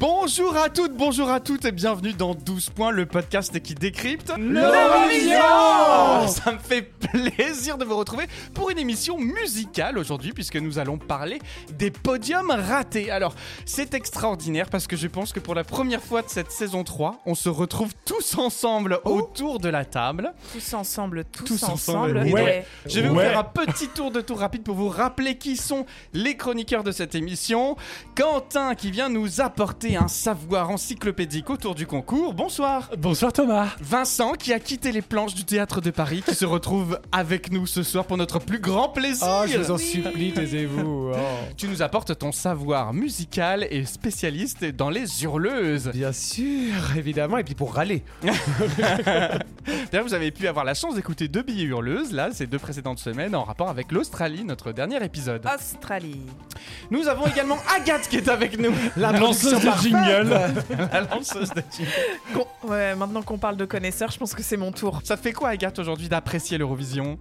Bonjour à toutes, bonjour à toutes et bienvenue dans 12 points, le podcast qui décrypte l'Eurovision Ça me fait plaisir de vous retrouver pour une émission musicale aujourd'hui puisque nous allons parler des podiums ratés. Alors, c'est extraordinaire parce que je pense que pour la première fois de cette saison 3, on se retrouve tous ensemble autour de la table. Tous ensemble, tous, Tous ensemble. ensemble, Et ouais. ouais. Je vais vous faire un petit tour de tour rapide pour vous rappeler qui sont les chroniqueurs de cette émission. Quentin qui vient nous apporter un savoir encyclopédique autour du concours. Bonsoir. Bonsoir Thomas. Vincent qui a quitté les planches du théâtre de Paris qui se retrouve avec nous ce soir pour notre plus grand plaisir. Oh, je vous en supplie, taisez-vous. Oh. Tu nous apportes ton savoir musical et spécialiste dans les hurleuses. Bien sûr, évidemment, et puis pour râler. D'ailleurs, vous avez pu avoir la chance d'écouter deux billets hurleuses, là, ces deux précédentes semaines, en rapport avec l'Australie, notre dernier épisode. Australie. Nous avons également Agathe qui est avec nous. La lanceuse de jingle. La lanceuse de jingle. Con- Ouais, maintenant qu'on parle de connaisseurs, je pense que c'est mon tour. Ça te fait quoi, Agathe, aujourd'hui, d'apprécier l'Eurovision?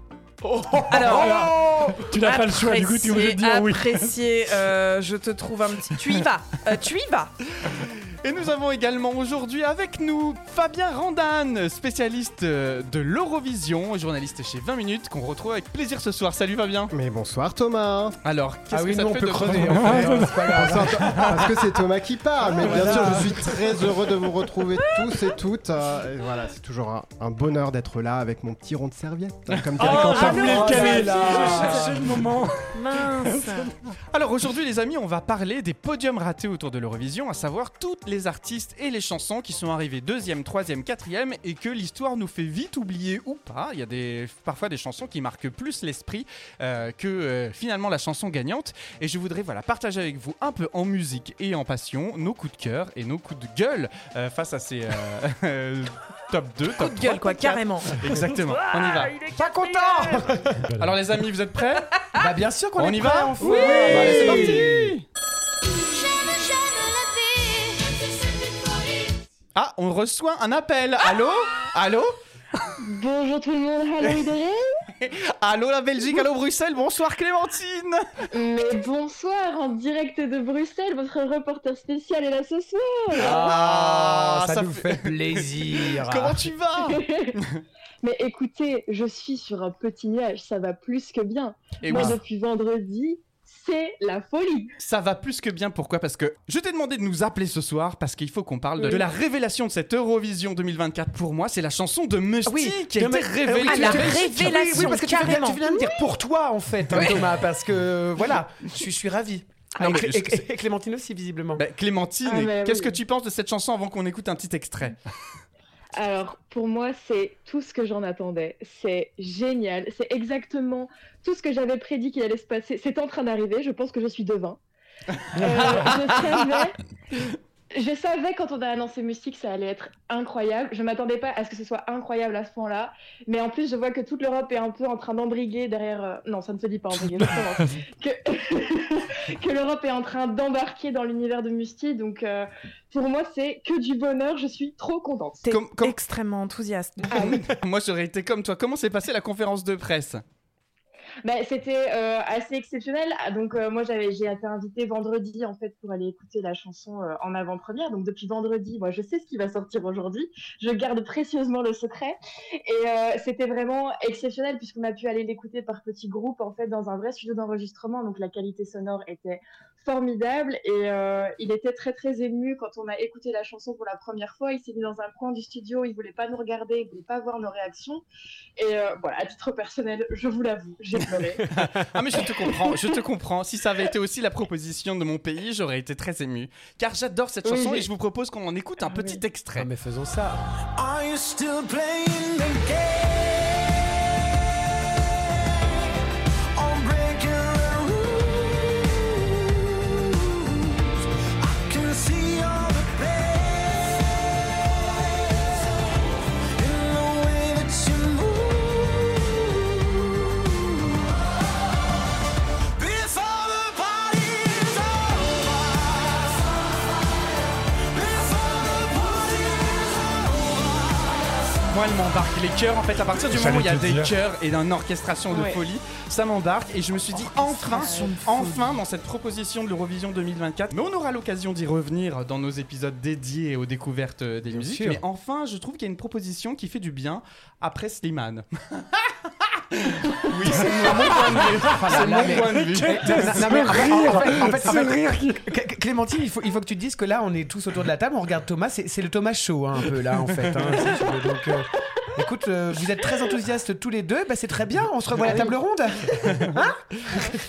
Alors, Tu n'as pas le choix, du coup, tu veux apprécier, dire oui. apprécier, euh, je te trouve un petit. Tu y vas, euh, tu y vas. Et nous avons également aujourd'hui avec nous Fabien Randan, spécialiste euh, de l'Eurovision, journaliste chez 20 minutes, qu'on retrouve avec plaisir ce soir. Salut Fabien Mais bonsoir Thomas Alors, qu'est-ce Ah oui, que ça nous, te on fait peut de en fait, pas grave. Parce que c'est Thomas qui parle, mais bien sûr je suis très heureux de vous retrouver tous et toutes. euh, et voilà, c'est toujours un, un bonheur d'être là avec mon petit rond de serviette. hein, Comme Oh, Quentin. je voulais le caler là. Je cherchais le moment. Mince. Alors aujourd'hui les amis, on va parler des podiums ratés autour de l'Eurovision, à savoir toutes les artistes et les chansons qui sont arrivés deuxième, troisième, quatrième et que l'histoire nous fait vite oublier ou pas. Il y a des, parfois des chansons qui marquent plus l'esprit euh, que euh, finalement la chanson gagnante. Et je voudrais voilà, partager avec vous un peu en musique et en passion nos coups de cœur et nos coups de gueule euh, face à ces euh, top 2, top Coup de gueule, 3, quoi, top 4. carrément. Exactement, on y va. Pas content Alors les amis, vous êtes prêts? Bah bien sûr qu'on On est y prêts, va enfin. Oui Bah, allez, c'est parti Ah, on reçoit un appel. Allô Allô Bonjour tout le monde, hello Idré Allô la Belgique, allô Bruxelles, bonsoir Clémentine Mais bonsoir, en direct de Bruxelles, votre reporter spécial est là ce soir Ah, ça, ça nous fait- fait plaisir. Comment tu vas Mais écoutez, je suis sur un petit nuage, ça va plus que bien. Et Moi oui, depuis vendredi, c'est la folie ça va plus que bien, pourquoi? Parce que je t'ai demandé de nous appeler ce soir parce qu'il faut qu'on parle de, Oui. de la révélation de cette Eurovision 2024 pour moi, c'est la chanson de Musty Oui, qui a été Me- révélée. Ah, la révélation, oui, parce que tu viens, tu viens de dire pour toi en fait, hein, Thomas, parce que voilà, je suis, je suis ravi. Non, et, mais Clé- je- et- et Clémentine aussi, visiblement. Bah, Clémentine, Ah, mais qu'est-ce oui. que tu penses de cette chanson avant qu'on écoute un petit extrait? Alors pour moi, c'est tout ce que j'en attendais. C'est génial, c'est exactement tout ce que j'avais prédit qu'il allait se passer. C'est en train d'arriver, je pense que je suis devin. Euh, je savais... Je savais quand on a annoncé Mystique que ça allait être incroyable. Je m'attendais pas à ce que ce soit incroyable à ce point-là. Mais en plus, je vois que toute l'Europe est un peu en train d'embriguer derrière. euh, Non, ça ne se dit pas embriguer, que, que l'Europe est en train d'embarquer dans l'univers de Mystique. Donc, euh, pour moi, c'est que du bonheur. Je suis trop contente. T'es Comme- comme- extrêmement enthousiaste. Ah oui. Moi j'aurais été comme toi. Comment s'est passée la conférence de presse? Bah, c'était euh, assez exceptionnel. Ah, Donc euh, moi j'avais j'ai été invitée vendredi en fait pour aller écouter la chanson euh, en avant-première. Donc depuis vendredi, moi je sais ce qui va sortir aujourd'hui. Je garde précieusement le secret et c'était vraiment exceptionnel puisqu'on a pu aller l'écouter par petits groupes en fait dans un vrai studio d'enregistrement. Donc la qualité sonore était formidable et il était très très ému quand on a écouté la chanson pour la première fois. Il s'est mis dans un coin du studio, il voulait pas nous regarder, il voulait pas voir nos réactions. Et voilà, à titre personnel, je vous l'avoue. Ah mais je te comprends, je te comprends. Si ça avait été aussi la proposition de mon pays, j'aurais été très ému. Car j'adore cette chanson oui. et je vous propose qu'on en écoute un Ah, petit extrait. Ah, mais faisons ça. Are you still playing the game? Elle m'embarque. Les chœurs, en fait, à partir du moment où il y a des dire. chœurs et d'une orchestration de Ouais. folie, ça m'embarque. Et je me suis dit, enfin, enfin, dans cette proposition de l'Eurovision 2024. Mais on aura l'occasion d'y revenir dans nos épisodes dédiés aux découvertes des Bien musiques. sûr. Mais enfin, je trouve qu'il y a une proposition qui fait du bien après Slimane. oui, c'est mon point de vue. Ah C'est mon point de vue. Non, non, mais en fait- en fait- en fait- en Ce fait- rire qui- Clé- Clémentine, il faut, il faut que tu te dises que là, on est tous autour de la table, on regarde Thomas, c'est c'est le Thomas show, hein, un peu là, en fait. hein, si tu veux. Donc, euh, écoute, euh, vous êtes très enthousiastes tous les deux, bah, c'est très bien, on se revoit à la table ronde.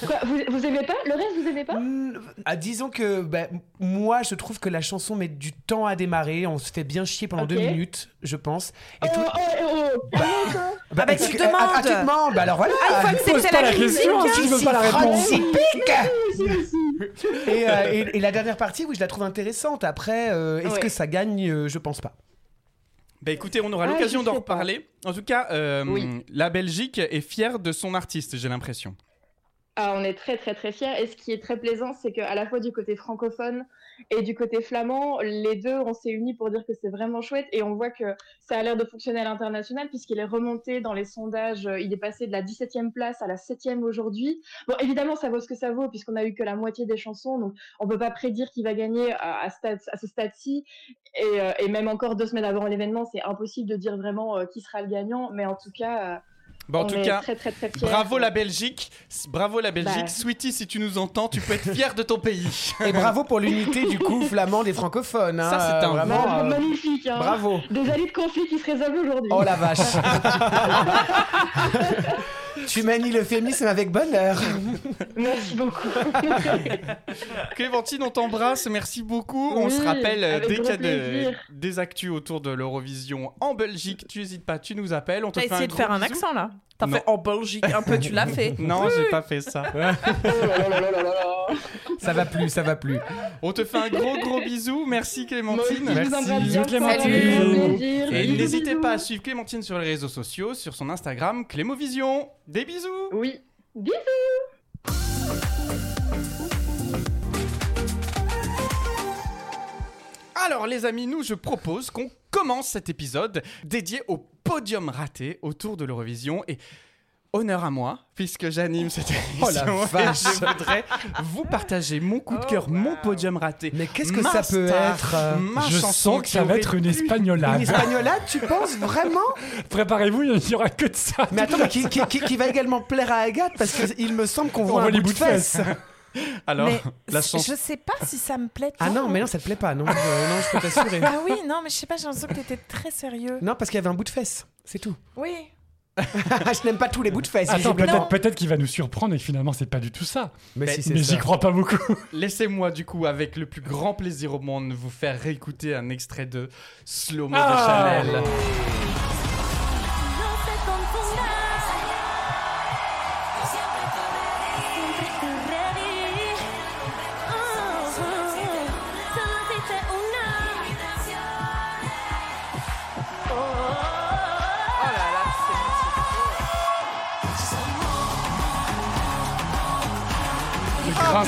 Quoi, vous, vous aimez pas Le reste, vous aimez pas? Hmm, ah, disons que bah, moi, je trouve que la chanson met du temps à démarrer, on se fait bien chier pendant deux minutes, je pense. Et Oh, tout... oh, oh, oh. Bah, bah, est-ce tu que- demandes. Ah, tu demandes, bah alors voilà. Ah, c'était pas la la question si tu veux pas la réponse. Et, euh, et- et la dernière partie, oui, je la trouve intéressante. Après, euh, est-ce Ouais. que ça gagne? Euh, Je pense pas. Bah écoutez, on aura Ah, l'occasion d'en reparler. En tout cas, euh, Oui. la Belgique est fière de son artiste, j'ai l'impression. Ah, on est très très très fiers. Et ce qui est très plaisant, c'est qu'à la fois du côté francophone et du côté flamand, les deux, on s'est unis pour dire que c'est vraiment chouette. Et on voit que ça a l'air de fonctionner à l'international puisqu'il est remonté dans les sondages. euh, Il est passé de la 17e place à la 7e aujourd'hui. Bon, évidemment, ça vaut ce que ça vaut puisqu'on a eu que la moitié des chansons. Donc, on peut pas prédire qui va gagner à, ce stade-ci. Et, euh, et même encore deux semaines avant l'événement, c'est impossible de dire vraiment euh, qui sera le gagnant. Mais en tout cas, Bon, en on tout cas, très très très fiers. bravo la Belgique. Bravo la Belgique. Bah. Sweetie, si tu nous entends, tu peux être fier de ton pays. Et bravo pour l'unité du coup flamand des francophones. hein, Ça, c'est un vraiment. Bravo, euh, magnifique. Hein. bravo. Des alliés de conflit qui se résolvent aujourd'hui. Oh la vache. tu manies l'euphémisme avec bonheur. Merci beaucoup. Clémentine, on t'embrasse. Merci beaucoup. on se rappelle euh, dès qu'il y a de- des actus autour de l'Eurovision en Belgique. Tu n'hésites pas, tu nous appelles. On te T'as fait essayé un de gros faire un bisou. accent là T'as fait en Belgique un peu, tu l'as fait. Non, j'ai pas fait ça. Oh. Ça va plus, ça va plus. On te fait un gros gros bisou. Merci Clémentine. bien Clémentine. Salut. Et n'hésitez pas à suivre Clémentine sur les réseaux sociaux, sur son Instagram, Clémovision. Des bisous Oui. Bisous. Alors les amis, nous je propose qu'on commence cet épisode dédié au podium raté autour de l'Eurovision et honneur à moi puisque j'anime cette émission Oh la et vache. je voudrais vous partager mon coup de Oh, cœur, mon podium raté. Mais qu'est-ce que Ma ça peut star, être euh, ma Je chanson sens que qui ça va être une pu- Une espagnolade. espagnolade, tu penses vraiment? Préparez-vous, il n'y aura que de ça. Mais attends, mais qui, qui- qui- qui va également plaire à Agathe? Parce qu'il me semble qu'on voit voit un les bout de fesses. Alors, mais la c- chanson... je sais pas si ça me plaît. Ah non, mais non, ça te plaît pas, non, Euh, non, je peux t'assurer. Ah oui, non, mais je sais pas, j'ai l'impression que t'étais très sérieux. Non, parce qu'il y avait un bout de fesses, c'est tout. Oui. je n'aime pas tous les bouts de fesses. Attends, peut-être peut-être qu'il va nous surprendre et que finalement c'est pas du tout ça. Mais si, c'est Mais ça. j'y crois pas beaucoup. Laissez-moi du coup avec le plus grand plaisir au monde vous faire réécouter un extrait de Slow Mo Ah. de Chanel. Le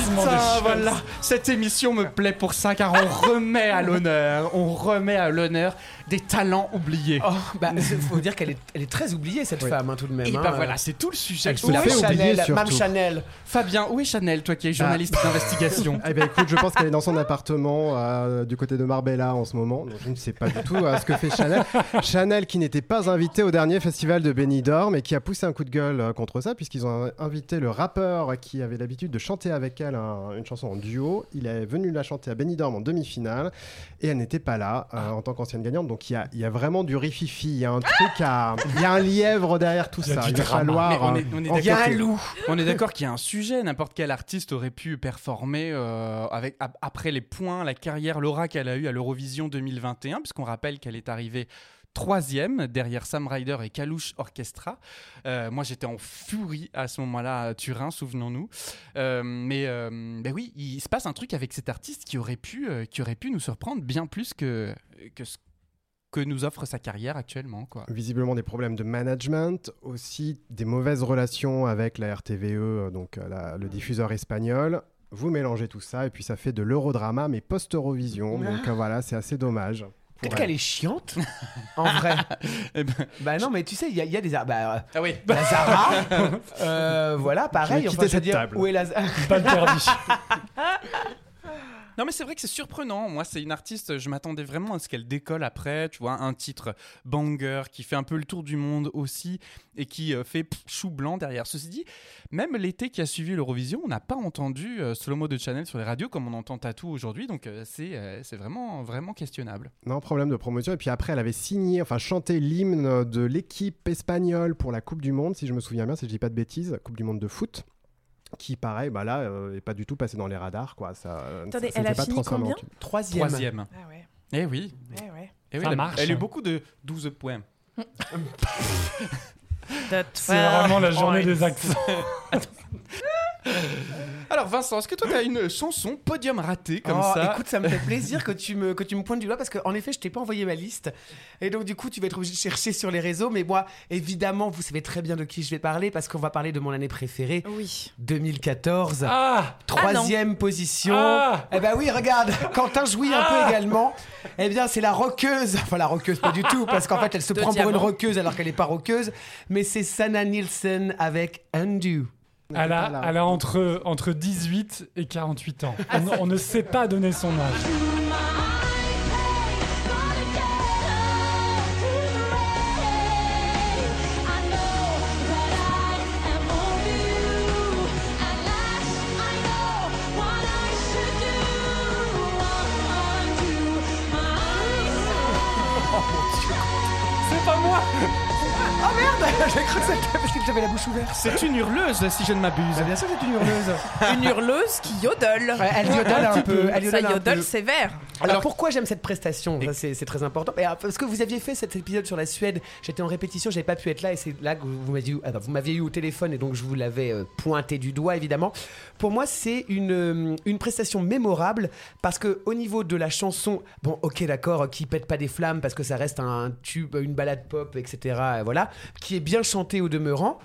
Putain, chaises. voilà, cette émission me plaît pour ça car on remet à l'honneur, on remet à l'honneur des talents oubliés. Oh, bah, il faut dire qu'elle est, elle est très oubliée, cette femme, hein, tout de même. Et hein. bah voilà, c'est tout le sujet. Elle que se la fait oublier, Chanel Mme. Chanel? Fabien, où est Chanel, toi qui es journaliste d'investigation? Eh ben écoute, je pense qu'elle est dans son appartement euh, du côté de Marbella en ce moment. Donc je ne sais pas du tout euh, ce que fait Chanel. Chanel qui n'était pas invité au dernier festival de Benidorm et qui a poussé un coup de gueule euh, contre ça puisqu'ils ont invité le rappeur qui avait l'habitude de chanter avec elle un- une chanson en duo. Il est venu la chanter à Benidorm en demi-finale et elle n'était pas là euh, en tant qu'ancienne gagnante. Donc il y a, il y a vraiment du rififi, il y a un truc à... Il y a un lièvre derrière tout ça. du Il va falloir... Mais on est- euh, on est enquêter. Il y a un loup. On est d'accord qu'il y a un sujet, n'importe quel artiste aurait pu performer euh, avec, ap- après les points, la carrière, l'aura qu'elle a eue à l'Eurovision 2021, puisqu'on rappelle qu'elle est arrivée troisième derrière Sam Ryder et Kalouche Orchestra. Euh, moi j'étais en furie à ce moment-là à Turin, souvenons-nous. Euh, mais euh, ben oui, il se passe un truc avec cet artiste qui aurait pu, euh, qui aurait pu nous surprendre bien plus que, que ce que nous offre sa carrière actuellement. Quoi. visiblement des problèmes de management, aussi des mauvaises relations avec la RTVE, euh, donc euh, la- le diffuseur espagnol. Vous mélangez tout ça et puis ça fait de l'eurodrama mais post-Eurovision. Donc euh, voilà, c'est assez dommage. Peut-être qu'elle est chiante, en vrai. Eh ben, Bah non, mais tu sais, il y, a- il y a des... Bah, ah oui. la Zara, euh, voilà, pareil. Enfin, je veux dire, table. Où est la... Pas perdu. Non mais c'est vrai que c'est surprenant. Moi c'est une artiste, je m'attendais vraiment à ce qu'elle décolle après, tu vois, un titre banger qui fait un peu le tour du monde aussi et qui euh, fait chou blanc derrière. Ceci dit, même l'été qui a suivi l'Eurovision, on n'a pas entendu euh, Slow Mo de Chanel sur les radios comme on entend Tattoo aujourd'hui, donc euh, c'est euh, c'est vraiment vraiment questionnable. Non, problème de promotion. Et puis après, elle avait signé, enfin chanté l'hymne de l'équipe espagnole pour la Coupe du Monde, si je me souviens bien, si je dis pas de bêtises, Coupe du Monde de foot. Qui, pareil, bah là, euh, est pas du tout passé dans les radars, quoi. Ça, Attendez, ça elle a pas fini combien. Troisième. Troisième. Ah ouais. Eh oui. Ouais, ouais. Eh oui Ça elle, a- marche. elle a eu beaucoup de 12 points. C'est vraiment la journée des accents. Alors Vincent, est-ce que toi tu as une chanson podium ratée comme Oh, ça Écoute, ça me fait plaisir que tu me, que tu me pointes du doigt parce qu'en effet, je t'ai pas envoyé ma liste. Et donc, du coup, tu vas être obligé de chercher sur les réseaux. Mais moi, évidemment, vous savez très bien de qui je vais parler parce qu'on va parler de mon année préférée, Oui. 2014. Ah Troisième position. Ah eh ben oui, regarde, Quentin jouit un peu également. Eh bien, c'est la roqueuse. Enfin, la roqueuse, pas du tout, parce qu'en fait, elle se De prend pour une roqueuse alors qu'elle n'est pas roqueuse. Mais c'est Sana Nielsen avec Undo. Elle a, elle a entre, entre 18 et 48 ans. On, on ne sait pas donner son âge. C'est une hurleuse si je ne m'abuse. Ah, bien sûr, c'est une hurleuse. Une hurleuse qui yodel. Ouais, elle yodel un peu. Elle Ça yodel un yodel peu. sévère. Alors, pourquoi j'aime cette prestation Ça, c'est très important. Et, euh, parce que vous aviez fait cet épisode sur la Suède. J'étais en répétition, j'avais pas pu être là et c'est là que vous, m'aviez eu, ah, bah, vous m'aviez eu au téléphone et donc je vous l'avais euh, pointé du doigt évidemment. Pour moi, c'est une, euh, une prestation mémorable parce que au niveau de la chanson, bon, ok, d'accord, qui pète pas des flammes parce que ça reste un tube, une balade pop, etc. Voilà, qui est bien chantée au demeurant.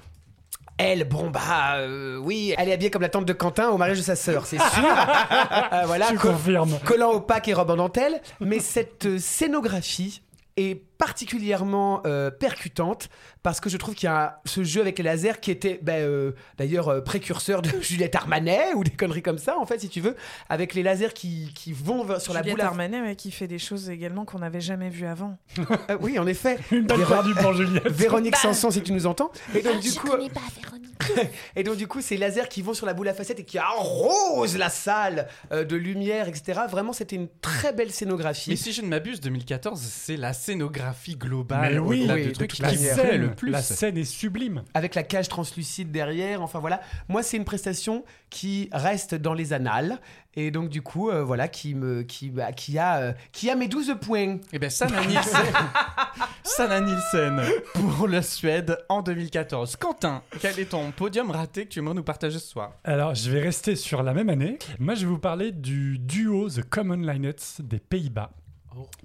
Elle, bon bah euh, oui, elle est habillée comme la tante de Quentin au mariage de sa sœur, c'est sûr. Euh, voilà, Tu co- confirmes. collant opaque et robe en dentelle, mais cette euh, scénographie est particulièrement euh, percutante parce que je trouve qu'il y a ce jeu avec les lasers qui était ben, euh, d'ailleurs euh, précurseur de Juliette Armanet ou des conneries comme ça en fait si tu veux avec les lasers qui, qui vont sur la Juliette boule à... Armanet ouais, qui fait des choses également qu'on n'avait jamais vues avant. Euh, oui en effet Une balle Véro- perdue pour Juliette. Véronique Sanson si tu nous entends et donc du Je coup connais pas Véronique. et donc du coup ces lasers qui vont sur la boule à facettes et qui arrosent la salle euh, de lumière etc vraiment c'était une très belle scénographie Mais si je ne m'abuse, 2014, c'est la scénographie globale. Mais oui, au-delà oui, de de trucs toute qui scène, le plus. la scène est sublime. avec la cage translucide derrière. Enfin voilà, moi c'est une prestation qui reste dans les annales et donc du coup euh, voilà qui me qui bah, qui a euh, qui a mes 12 points. Eh bien, Sanna Nielsen. Sanna Nielsen pour la Suède en 2014. Quentin, quel est ton podium raté que tu aimerais nous partager ce soir? Alors, je vais rester sur la même année. Moi, je vais vous parler du duo The Common Linnets des Pays-Bas,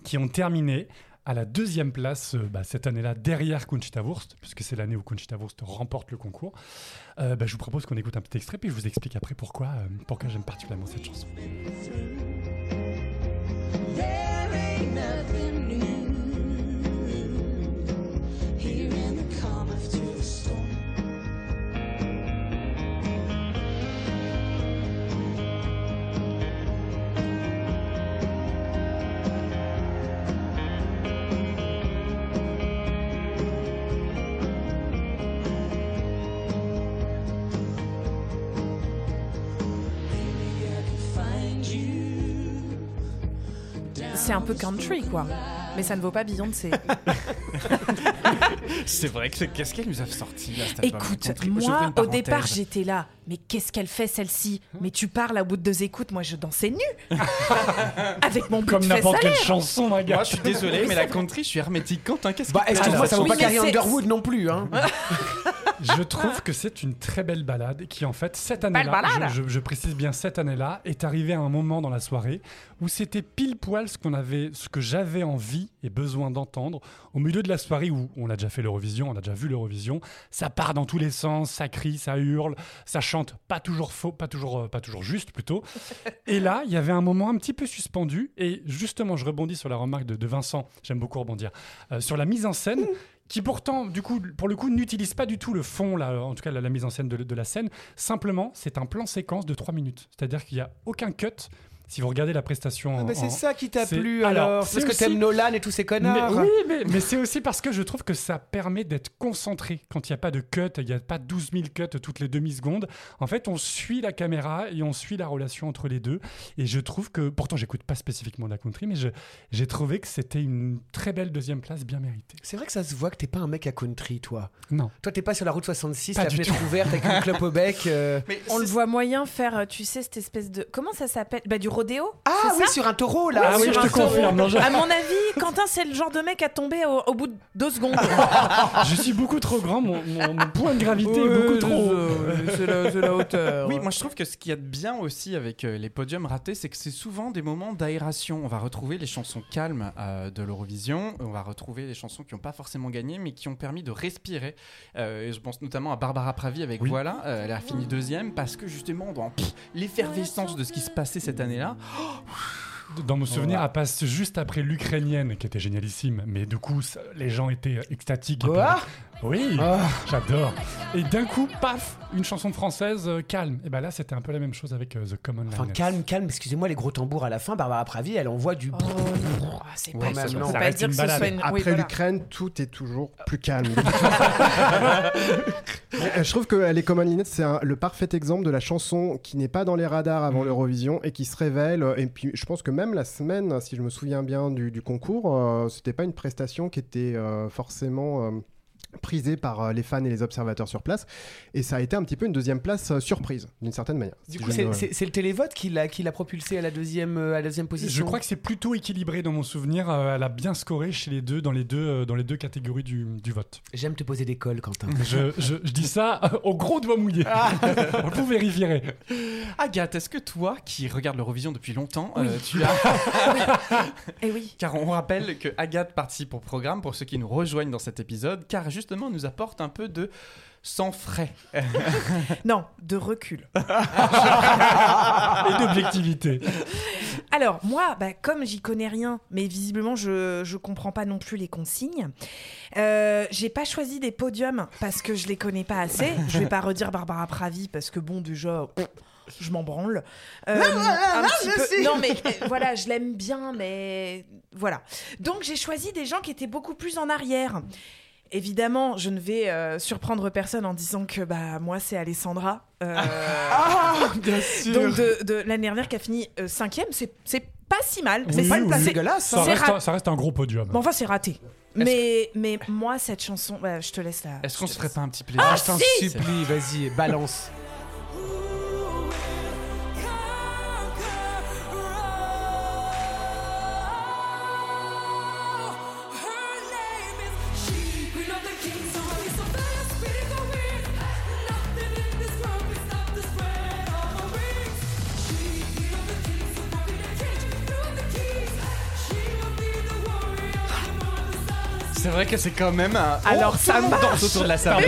qui ont terminé à la deuxième place euh, bah, cette année-là derrière Conchita Wurst, puisque c'est l'année où Conchita Wurst remporte le concours. Euh, bah, je vous propose qu'on écoute un petit extrait, puis je vous explique après pourquoi, euh, pourquoi j'aime particulièrement cette chanson. Un peu country quoi. Mais ça ne vaut pas Beyoncé. C'est vrai que qu'est-ce qu'elle nous a sorti là cet Écoute, moi au départ j'étais là. Mais qu'est-ce qu'elle fait celle-ci? Mais tu parles à bout de deux écoutes, moi je dansais nu Avec mon Comme n'importe quelle chanson, ma gars. Moi, je suis désolé, mais la country, je suis hermétique. Quentin, qu'est-ce Bah que excuse-moi, ça vaut oui, pas Carrie Underwood non plus hein. je trouve que c'est une très belle balade qui, en fait, cette année-là, je, je- je précise bien cette année-là, est arrivé à un moment dans la soirée où c'était pile poil ce qu'on avait, ce que j'avais envie et besoin d'entendre au milieu de la soirée où on a déjà fait l'Eurovision, on a déjà vu l'Eurovision, ça part dans tous les sens, ça crie, ça hurle, ça chante, pas toujours faux, pas toujours, euh, pas toujours juste plutôt. Et là, il y avait un moment un petit peu suspendu et justement, je rebondis sur la remarque de, de Vincent, j'aime beaucoup rebondir, euh, sur la mise en scène qui pourtant, du coup, pour le coup, n'utilise pas du tout le fond, là, en tout cas la, mise en scène de, de la scène. Simplement, c'est un plan séquence de 3 minutes. C'est-à-dire qu'il n'y a aucun cut. Si vous regardez la prestation. Ah en- bah c'est en- ça qui t'a plu alors, c'est Parce que aussi- t'aimes Nolan et tous ces mais, connards. oui, mais, mais c'est aussi parce que je trouve que ça permet d'être concentré. Quand il n'y a pas de cut, il n'y a pas 12 000 cuts toutes les demi-secondes. En fait, on suit la caméra et on suit la relation entre les deux. Et je trouve que, pourtant, j'écoute pas spécifiquement de la country, mais j'ai trouvé que c'était une très belle deuxième place bien méritée. C'est vrai que ça se voit que t'es pas un mec à country, toi. Non. Toi, t'es pas sur la route 66, Pas la fenêtre tout. ouverte avec une clope au bec. euh. On le voit moyen faire, euh, tu sais, cette espèce de. Comment ça s'appelle? Bah, du rodéo Ah c'est oui, ça sur un taureau là. Ah oui, sur je un te confirme. non, je- À mon avis, Quentin, c'est le genre de mec à tomber au, au bout de deux secondes. je suis beaucoup trop grand, mon, mon- mon point de gravité est beaucoup trop. c'est la, c'est la hauteur. Oui, moi je trouve que ce qu'il y a de bien aussi avec euh, les podiums ratés, c'est que c'est souvent des moments d'aération. On va retrouver les chansons calmes euh, de l'Eurovision, on va retrouver les chansons qui n'ont pas forcément gagné, mais qui ont permis de respirer. Euh, et je pense notamment à Barbara Pravi avec Oui. Voilà, euh, elle a fini deuxième parce que justement dans pff, l'effervescence de ce qui se passait cette année-là, Dans mon souvenir, elle passe juste après l'Ukrainienne, qui était génialissime. Mais du coup, les gens étaient euh, extatiques. Oui, Ah. j'adore. Et d'un coup, paf, une chanson française euh, calme. Et ben là, c'était un peu la même chose avec euh, The Common Enfin, Linets. calme, calme, excusez-moi, les gros tambours à la fin, Barbara Pravi, elle envoie du. Ah, c'est Ouais, pas, non. pas dire une que ce soit une. Après oui, voilà. l'Ukraine, tout est toujours plus calme. Euh, Je trouve que Les Common Linnets, c'est le parfait exemple de la chanson qui n'est pas dans les radars avant l'Eurovision et qui se révèle. Et puis, je pense que même la semaine, si je me souviens bien du, du concours, euh, c'était pas une prestation qui était euh, forcément. Prisée par euh, les fans et les observateurs sur place et ça a été un petit peu une deuxième place euh, surprise d'une certaine manière Du coup, c'est le télévote qui l'a qui l'a propulsé à la deuxième, euh, à la deuxième position. Je crois que c'est plutôt équilibré dans mon souvenir. Elle a bien scoré chez les deux dans les deux, dans les deux catégories du, du vote. J'aime te poser des cols, Quentin. Je, je- je dis ça au gros doigt mouillé. Vous vérifierez. Agathe, est-ce que toi, qui regarde l'Eurovision depuis longtemps, euh, tu as Eh oui. Car on rappelle que Agathe participe au programme pour ceux qui nous rejoignent dans cet épisode, car justement nous apporte un peu de sans frais. Non, de recul. Et d'objectivité. Alors, moi, bah, comme j'y connais rien, mais visiblement, je, je comprends pas non plus les consignes, euh, j'ai pas choisi des podiums parce que je les connais pas assez. Je vais pas redire Barbara Pravi parce que, bon, déjà. pff, Je m'en branle. Euh, Non, mais euh, voilà, je l'aime bien, mais voilà. Donc, j'ai choisi des gens qui étaient beaucoup plus en arrière. Évidemment, je ne vais euh, surprendre personne en disant que bah moi c'est Alessandra. Euh, bien sûr. donc de, de l'année dernière qui a fini euh, cinquième, c'est c'est pas si mal. c'est pas oui, oui. dégueulasse. Ça C'est reste, un- ça reste un gros podium. Bon, enfin c'est raté. Mais mais moi cette chanson, bah, je te laisse la. Est-ce qu'on se ferait pas un petit plaisir? Ah, je t'en supplie, vas-y, balance. Que c'est quand même un. Alors, ça marche. danse autour de la marche.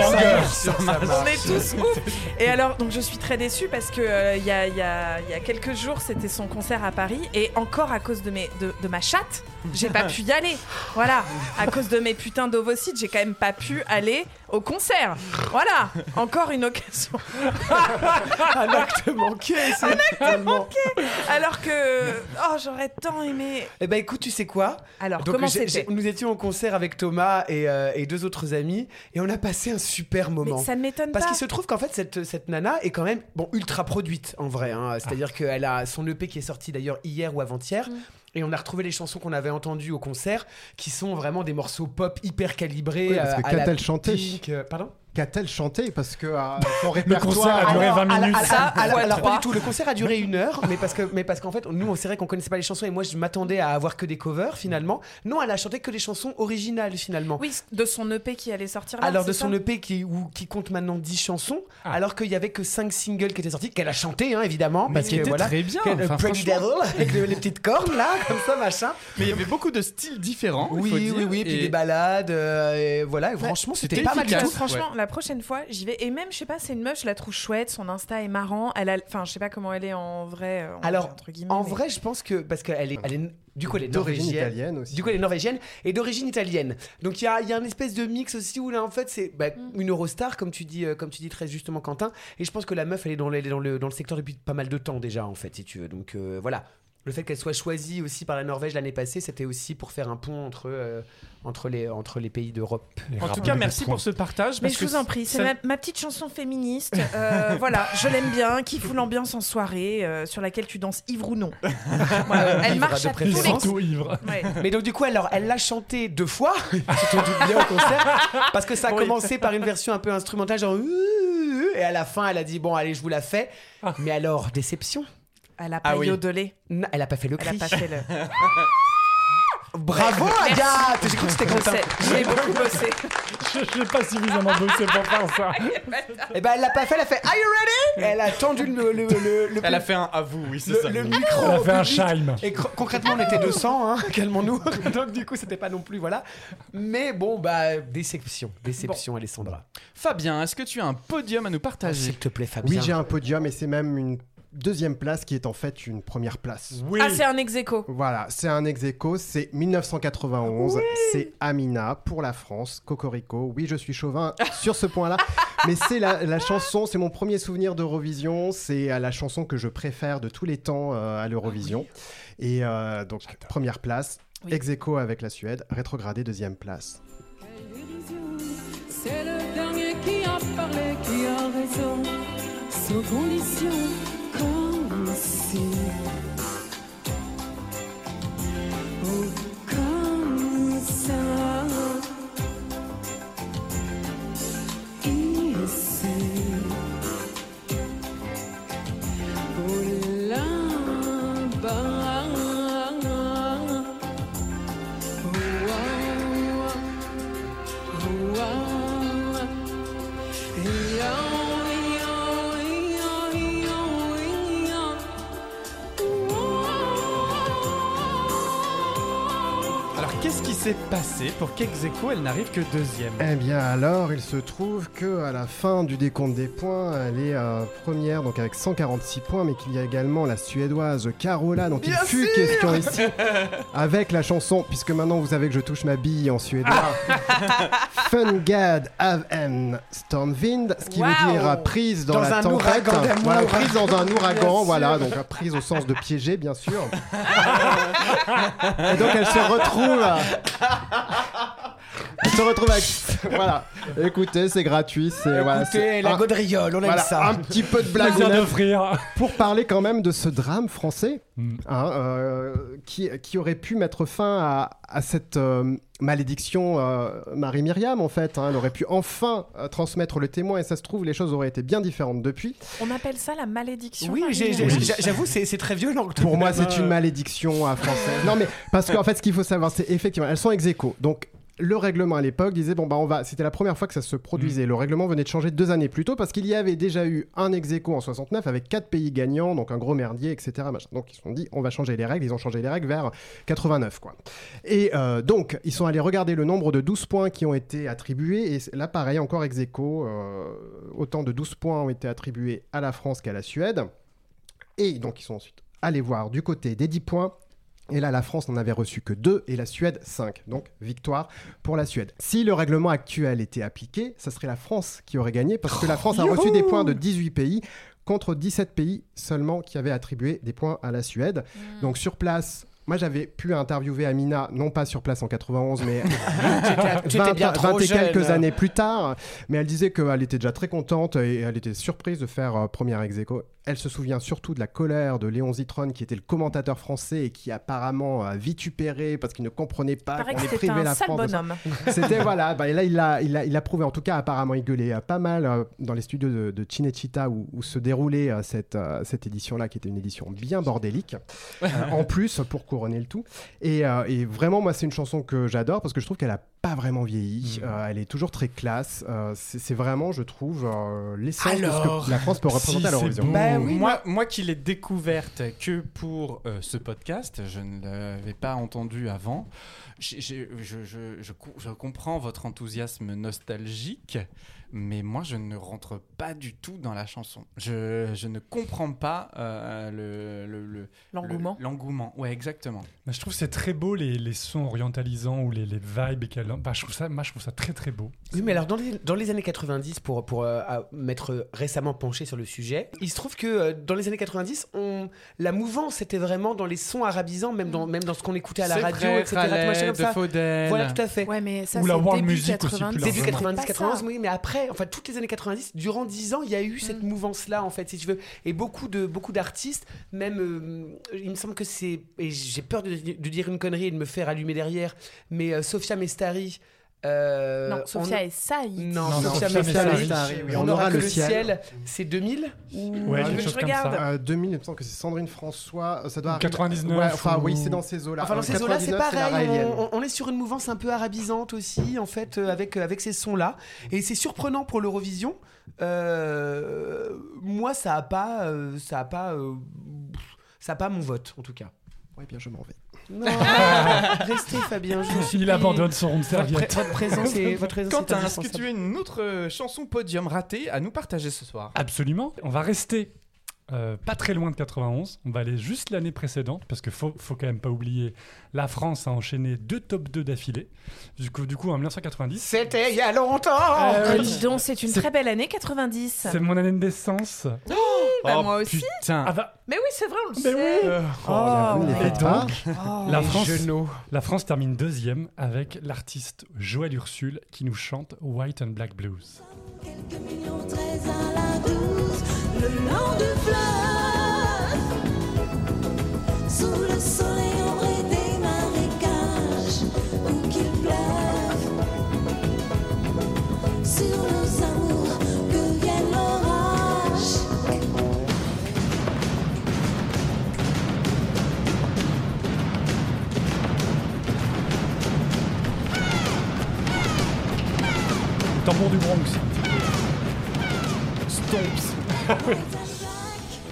On est tous ouf. Et alors, donc je suis très déçue parce que euh, il y, a, y a quelques jours, c'était son concert à Paris et encore à cause de, mes, de, de ma chatte, j'ai pas pu y aller. Voilà, à cause de mes putains d'ovocytes, j'ai quand même pas pu aller au concert. Voilà, encore une occasion. Un acte manqué, c'est tellement. Alors que, oh, j'aurais tant aimé. Eh ben écoute, tu sais quoi? Alors, Donc, comment c'était? Nous étions au concert avec Thomas et, euh, et deux autres amis et on a passé un super moment. Mais ça ne m'étonne Parce pas. qu'il se trouve qu'en fait, cette, cette nana est quand même bon, ultra produite en vrai. hein. C'est-à-dire qu'elle a son EP qui est sorti d'ailleurs hier ou avant-hier. Mm. Et on a retrouvé les chansons qu'on avait entendues au concert qui sont vraiment des morceaux pop hyper calibrés. Oui, parce euh, que à quand la elle chantait. Pink, euh, Pardon? Qu'a-t-elle chanté Parce que euh, son Le concert a duré 20 alors, minutes. alors, Ça, alors, pas du tout. Le concert a duré une heure, mais parce que, mais parce qu'en fait, nous, c'est vrai qu'on connaissait pas les chansons et moi, je m'attendais à avoir que des covers finalement. Non, elle a chanté que des chansons originales finalement. Oui, de son EP qui allait sortir là. Alors de son EP qui, où- qui compte maintenant 10 chansons, Ah. alors qu'il y avait que 5 singles qui étaient sortis, qu'elle a chanté hein, évidemment, Mais parce qui que était voilà, très bien, qu'elle- enfin, Pretty. Devil avec le- les petites cornes là, comme ça machin. Mais il y avait beaucoup de styles différents. il Oui, faut oui, dire, oui, puis et- des balades, euh, et voilà. Et franchement, c'était pas mal du tout. Franchement, la prochaine fois, j'y vais. Et même, je sais pas, c'est une meuf, je la trouve chouette, son Insta est marrant. Elle a, enfin, je sais pas comment elle est en vrai. euh, en- Alors, entre guillemets, En mais- vrai, je pense que parce qu'elle est, elle est, du coup, elle est D'origine norvégienne. italienne aussi. Du coup, elle est norvégienne et d'origine italienne. Donc il y a, il y a un espèce de mix aussi où là, en fait, c'est bah, Mm. une Eurostar, comme tu dis, euh, comme tu dis très justement, Quentin. Et je pense que la meuf, elle est dans dans le, dans le secteur depuis pas mal de temps déjà, en fait, si tu veux. Donc euh, voilà. Le fait qu'elle soit choisie aussi par la Norvège l'année passée, c'était aussi pour faire un pont entre, euh, entre, les, entre les pays d'Europe. En tout cas, merci pour ce partage. Mais parce je que vous en prie, c'est ça- ma, ma petite chanson féministe. Euh, voilà, je l'aime bien, qui fout l'ambiance en soirée, euh, sur laquelle tu danses ivre ou non. Voilà, elle marche à tous les ivre. Ouais. Mais donc du coup, alors, elle l'a chanté deux fois, si tu te doutes bien au concert, parce que ça a Oui. commencé par une version un peu instrumentale, genre et à la fin, elle a dit bon, allez, je vous la fais. Mais alors, déception. Elle a pas Ah oui. yodelé, Non, Elle a pas fait le elle a cri. pas fait le. Bravo Agathe J'ai cru que c'était sais, J'ai beaucoup bossé. Je n'ai pas suffisamment bossé pour faire ça. Et ben elle l'a pas fait, elle a fait Are you ready? Elle a tendu le, le, le, le, Elle a fait un à vous, oui, c'est ça. le micro. Elle a fait un chime. Et cr- concrètement, on était 200, hein, calmons-nous. Donc du coup, c'était pas non plus, voilà. Mais bon, bah, déception. Déception, Alessandra. Fabien, est-ce que tu as un podium à nous partager? S'il te plaît, Fabien. Oui, j'ai un podium et c'est même une deuxième place qui est en fait une première place. Oui. Ah, c'est un ex aequo. Voilà, c'est un ex c'est 1991, c'est Amina pour la France, Cocorico. Oui, je suis chauvin sur ce point-là, mais c'est la, la chanson, c'est mon premier souvenir d'Eurovision, c'est euh, la chanson que je préfère de tous les temps euh, à l'Eurovision. Et euh, donc, première place, Oui. ex aequo avec la Suède, rétrogradé deuxième place. C'est le dernier qui a parlé, qui a raison, sans condition, comme qu'est-ce qui s'est passé pour qu'Execo, elle n'arrive que deuxième? Eh bien alors, il se trouve que à la fin du décompte des points, elle est euh, première, donc avec 146 points, mais qu'il y a également la suédoise Carola, dont il fut question ici, avec la chanson, puisque maintenant vous savez que je touche ma bille en suédois, Fungad av en stormvind, ce qui Waouh. veut dire prise dans, Dans la un tempête, voilà, prise dans un ouragan, voilà, donc prise au sens de piéger, bien sûr. Et donc elle se retrouve. yeah. Elle se retrouve avec. Voilà. Écoutez, c'est gratuit. C'est voilà, Écoutez, la un- gaudriole, on aime voilà, ça. un petit peu de blague d'offrir. pour parler quand même de ce drame français Mm. hein, euh, qui, qui aurait pu mettre fin à, à cette euh, malédiction euh, Marie-Myriam en fait. hein. elle aurait pu enfin euh, transmettre le témoin et ça se trouve les choses auraient été bien différentes depuis. On appelle ça la malédiction. Oui, j'avoue, c'est c'est très violent. Pour moi, c'est une malédiction française. Non, mais parce qu'en fait, ce qu'il faut savoir, c'est effectivement, elles sont ex aequo. Donc, le règlement à l'époque disait bon bah on va c'était la première fois que ça se produisait. Le règlement venait de changer deux années plus tôt parce qu'il y avait déjà eu un ex aequo en 69 avec quatre pays gagnants donc un gros merdier etc donc ils se sont dit on va changer les règles. Ils ont changé les règles vers 89 quoi. Et euh, donc ils sont allés regarder le nombre de 12 points qui ont été attribués. Et là pareil encore ex aequo euh, autant de 12 points ont été attribués à la France qu'à la Suède. Et donc ils sont ensuite allés voir du côté des 10 points et là, la France n'en avait reçu que 2 et la Suède 5. Donc, victoire pour la Suède. Si le règlement actuel était appliqué, ça serait la France qui aurait gagné parce que la France a reçu des points de 18 pays contre 17 pays seulement qui avaient attribué des points à la Suède. Donc, sur place, Moi, j'avais pu interviewer Amina, non pas sur place en 91, mais Tu étais 20, bien trop 20 et quelques années plus tard. Mais elle disait qu'elle était déjà très contente et elle était surprise de faire euh, première ex aequo. Elle se souvient surtout de la colère de Léon Zitron, qui était le commentateur français et qui apparemment a vitupéré parce qu'il ne comprenait pas qu'on que ait c'était privé un la sale France. C'était voilà, bah, et là il l'a il a, il a prouvé. En tout cas, apparemment, il gueulait euh, pas mal euh, dans les studios de, de Cinecittà où, où se déroulait euh, cette, euh, cette édition-là, qui était une édition bien bordélique, euh, en plus pour couronner le tout. Et, euh, et vraiment, moi, c'est une chanson que j'adore parce que je trouve qu'elle a pas vraiment vieilli. Euh, elle est toujours très classe. Euh, c'est vraiment, je trouve, euh, l'essence de ce que la France peut si, représenter à l'Eurovision. beau. Bah oui, moi, moi qui l'ai découverte que pour euh, ce podcast, je ne l'avais pas entendu avant. Je, je- je je comprends votre enthousiasme nostalgique, mais moi je ne rentre pas du tout dans la chanson. Je, je ne comprends pas euh, le, le- le- L'engouement. le- L'engouement, ouais, exactement. Bah, je trouve que c'est très beau les, les sons orientalisants ou les, les vibes qu'elle. Bah, je trouve ça, moi, je trouve ça très très beau. Oui, mais alors dans les, dans les années 90, pour, pour euh, à- m'être récemment penché sur le sujet, il se trouve que euh, dans les années 90, on, la mouvance était vraiment dans les sons arabisants, même dans, même dans ce qu'on écoutait à la radio, vrai, etc. tout machin Khaled, comme ça. Faudel. Voilà, tout à fait. Ouais, mais ça, Ou la c'est world début music aussi, 90. plus Début largement. 90, Pas 91, ça. oui, mais après, enfin toutes les années 90, durant 10 ans, il y a eu cette mouvance-là, en fait, si tu veux. Et beaucoup de beaucoup d'artistes, même, euh, il me semble que c'est, et j'ai peur de, de dire une connerie et de me faire allumer derrière, mais euh, Sofia Mestari. Euh, Non, on- Sofia et Saïd. Non, Non, Sofia Mestari. Mestari, oui, On aura que le ciel. C'est 2000 ou Ouais, je comme regarde. ça. Euh, 2000, il me semble que c'est Sandrine François. euh, Ça doit Ou arriver- 99, Ouais, enfin, ou- oui, c'est dans ces eaux-là. Enfin, dans ces eaux-là, c'est 99, la pareil. On, on- on est sur une mouvance un peu arabisante aussi, en fait, euh, avec, euh, avec ces sons-là. Et c'est surprenant pour l'Eurovision. Euh, moi, ça a pas, euh, ça a pas, euh, ça a pas mon vote, en tout cas. Ouais, bien, je m'en vais. Non, restez, Fabien. Je vous Il abandonne son rond de Votre, pré- serviette. votre présence est, votre présence Quentin, est-ce que tu as une autre euh, chanson podium ratée à nous partager ce soir? Absolument. On va rester euh, pas très loin de 91. On va aller juste l'année précédente parce qu'il faut, faut quand même pas oublier la France a enchaîné deux top 2 d'affilée. Du coup, du coup, en 1990. C'était il y a longtemps. Euh, dis donc, c'est une très belle année 90. C'est mon année de naissance. Bah, Oh, moi aussi. Putain. Ah bah, Mais oui, c'est vrai, on le Mais sait. oui. Euh, Oh, et pas. Oh. la France, genoux. la France termine deuxième avec l'artiste Joël Ursule qui nous chante White and Black Blues. Quelques millions, treize à la le long du fleuve, sous le soleil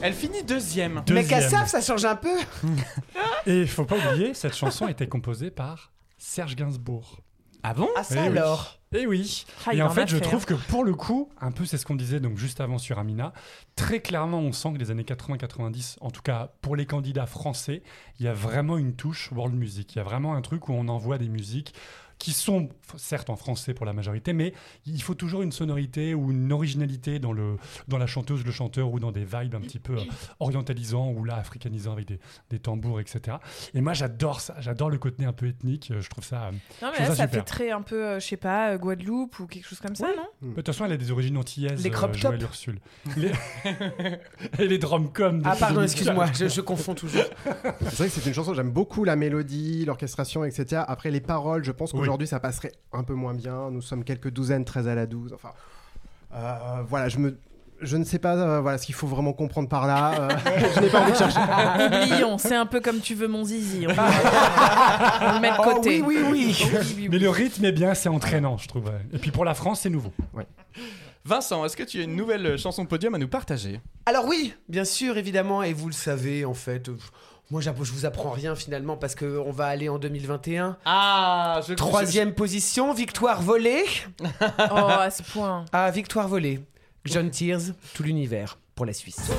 Elle finit deuxième. Mais Deuxième. Cassaf, ça change un peu. Et il faut pas oublier, cette chanson a été composée par Serge Gainsbourg. Ah bon? Ah ça Eh oui. alors? Et oui. Ah, il et en en a fait, je trouve que pour le coup, un peu c'est ce qu'on disait donc juste avant sur Amina, très clairement on sent que les années 80-90, en tout cas pour les candidats français, il y a vraiment une touche world music. Il y a vraiment un truc où on envoie des musiques qui sont certes en français pour la majorité, mais il faut toujours une sonorité ou une originalité dans, le, dans la chanteuse, le chanteur ou dans des vibes un petit peu euh, orientalisants ou là africanisants avec des, des tambours, etc. Et moi j'adore ça, j'adore le côté un peu ethnique, euh, je trouve ça... euh, Non, mais là, ça fait très un peu, euh, je sais pas, euh, Guadeloupe ou quelque chose comme ça, non? De toute façon, elle a des origines antillaises. Les crop euh, Joël top. Ursule. Les... Et les. Ah pardon, excuse-moi, je, je confonds toujours. C'est vrai que c'est une chanson, j'aime beaucoup la mélodie, l'orchestration, etc. Après les paroles, je pense Oui. Qu'aujourd'hui ça passerait un peu moins bien. Nous sommes quelques douzaines, 13 à la 12. Enfin, euh, voilà, je me. Je ne sais pas euh, voilà, ce qu'il faut vraiment comprendre par là. euh, je n'ai pas envie de chercher. Oublions, c'est un peu comme tu veux mon zizi. On, on le met de Oh côté. oui, oui, oui. Mais le rythme est bien, c'est entraînant, je trouve. ouais. Et puis pour la France, c'est nouveau. Vincent, est-ce que tu as une nouvelle chanson podium à nous partager? Alors oui, bien sûr, évidemment, et vous le savez, en fait. euh, Moi, je vous apprends rien finalement parce que on va aller en 2021. Ah, je Troisième position, victoire volée. Oh, à ce point. Ah, victoire volée. John Tears, tout l'univers pour la Suisse.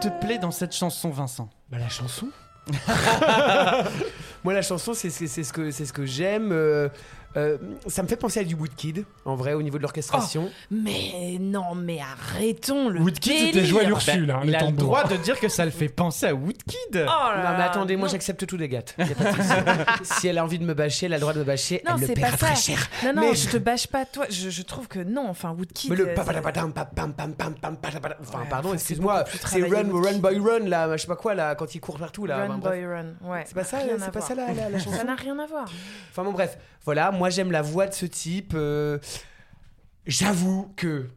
Te plaît dans cette chanson, Vincent? Bah la chanson. Moi la chanson c'est ce que c'est ce que j'aime. euh, euh, ça me fait penser à du Woodkid en vrai au niveau de l'orchestration. Mais non, mais arrêtons le Woodkid, c'était joué à l'Ursule, hein, Il les a le droit de dire que ça le fait penser à Woodkid. Oh là non mais attendez, moi j'accepte tout des gâtes. Y a pas de souci. si elle a envie de me bâcher, elle a le droit de me bâcher. Non, elle le c'est paiera très cher. Non, non, Mais- je te bâche pas toi. Je, je trouve que non, enfin Woodkid. Mais le papadabadam, pam, pam, pam, pam, pam, papadabadam. Enfin, pardon, excuse-moi, c'est run, run by run là, je sais pas quoi là, quand il court partout là. Run. Boy Run. Ouais. C'est pas ça, c'est pas ça la chanson. Ça n'a rien à voir. Enfin bon bref, voilà, moi j'aime la voix de ce type. euh, J'avoue que,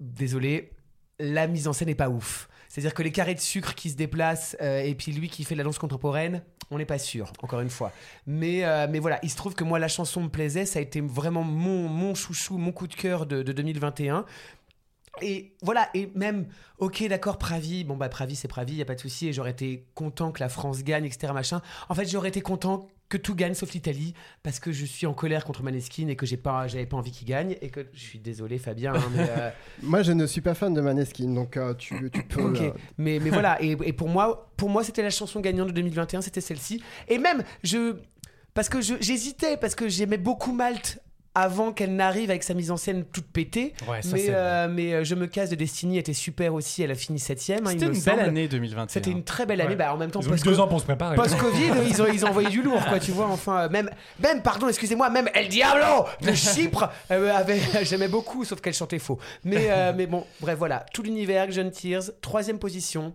désolé, la mise en scène n'est pas ouf. C'est-à-dire que les carrés de sucre qui se déplacent euh, et puis lui qui fait la danse contemporaine, on n'est pas sûr, encore une fois. Mais, euh, mais voilà, il se trouve que moi la chanson me plaisait, ça a été vraiment mon, mon chouchou, mon coup de cœur de, de 2021. Et voilà, et même, ok, d'accord, Pravi, bon bah Pravi c'est Pravi, y a pas de souci, et j'aurais été content que la France gagne, etc. machin. En fait, j'aurais été content que tout gagne sauf l'Italie, parce que je suis en colère contre Maneskin et que j'ai pas, j'avais pas envie qu'il gagne, et que je suis désolé Fabien, hein, mais, euh, Moi, je ne suis pas fan de Maneskin, donc euh, tu, tu peux. ok. euh, mais, mais voilà, et, et pour moi, pour moi c'était la chanson gagnante de 2021, c'était celle-ci. Et même, je, parce que j'hésitais, parce que j'aimais beaucoup Malte avant qu'elle n'arrive avec sa mise en scène toute pétée. Ouais, ça, mais, euh, mais euh, Je me casse de Destiny était super aussi, elle a fini 7ème. C'était une belle année 2021. C'était une très belle année, Ouais. bah, en même temps Ils ont eu post- deux ans pour se préparer. Post-Covid, ils ont, ils ont envoyé du lourd, quoi, tu vois. Enfin, euh, même, même pardon, excusez-moi, même El Diablo de Chypre, euh, avait- j'aimais beaucoup, sauf qu'elle chantait faux. Mais, euh, mais bon, bref, voilà. Tout l'univers, John Tears, troisième position.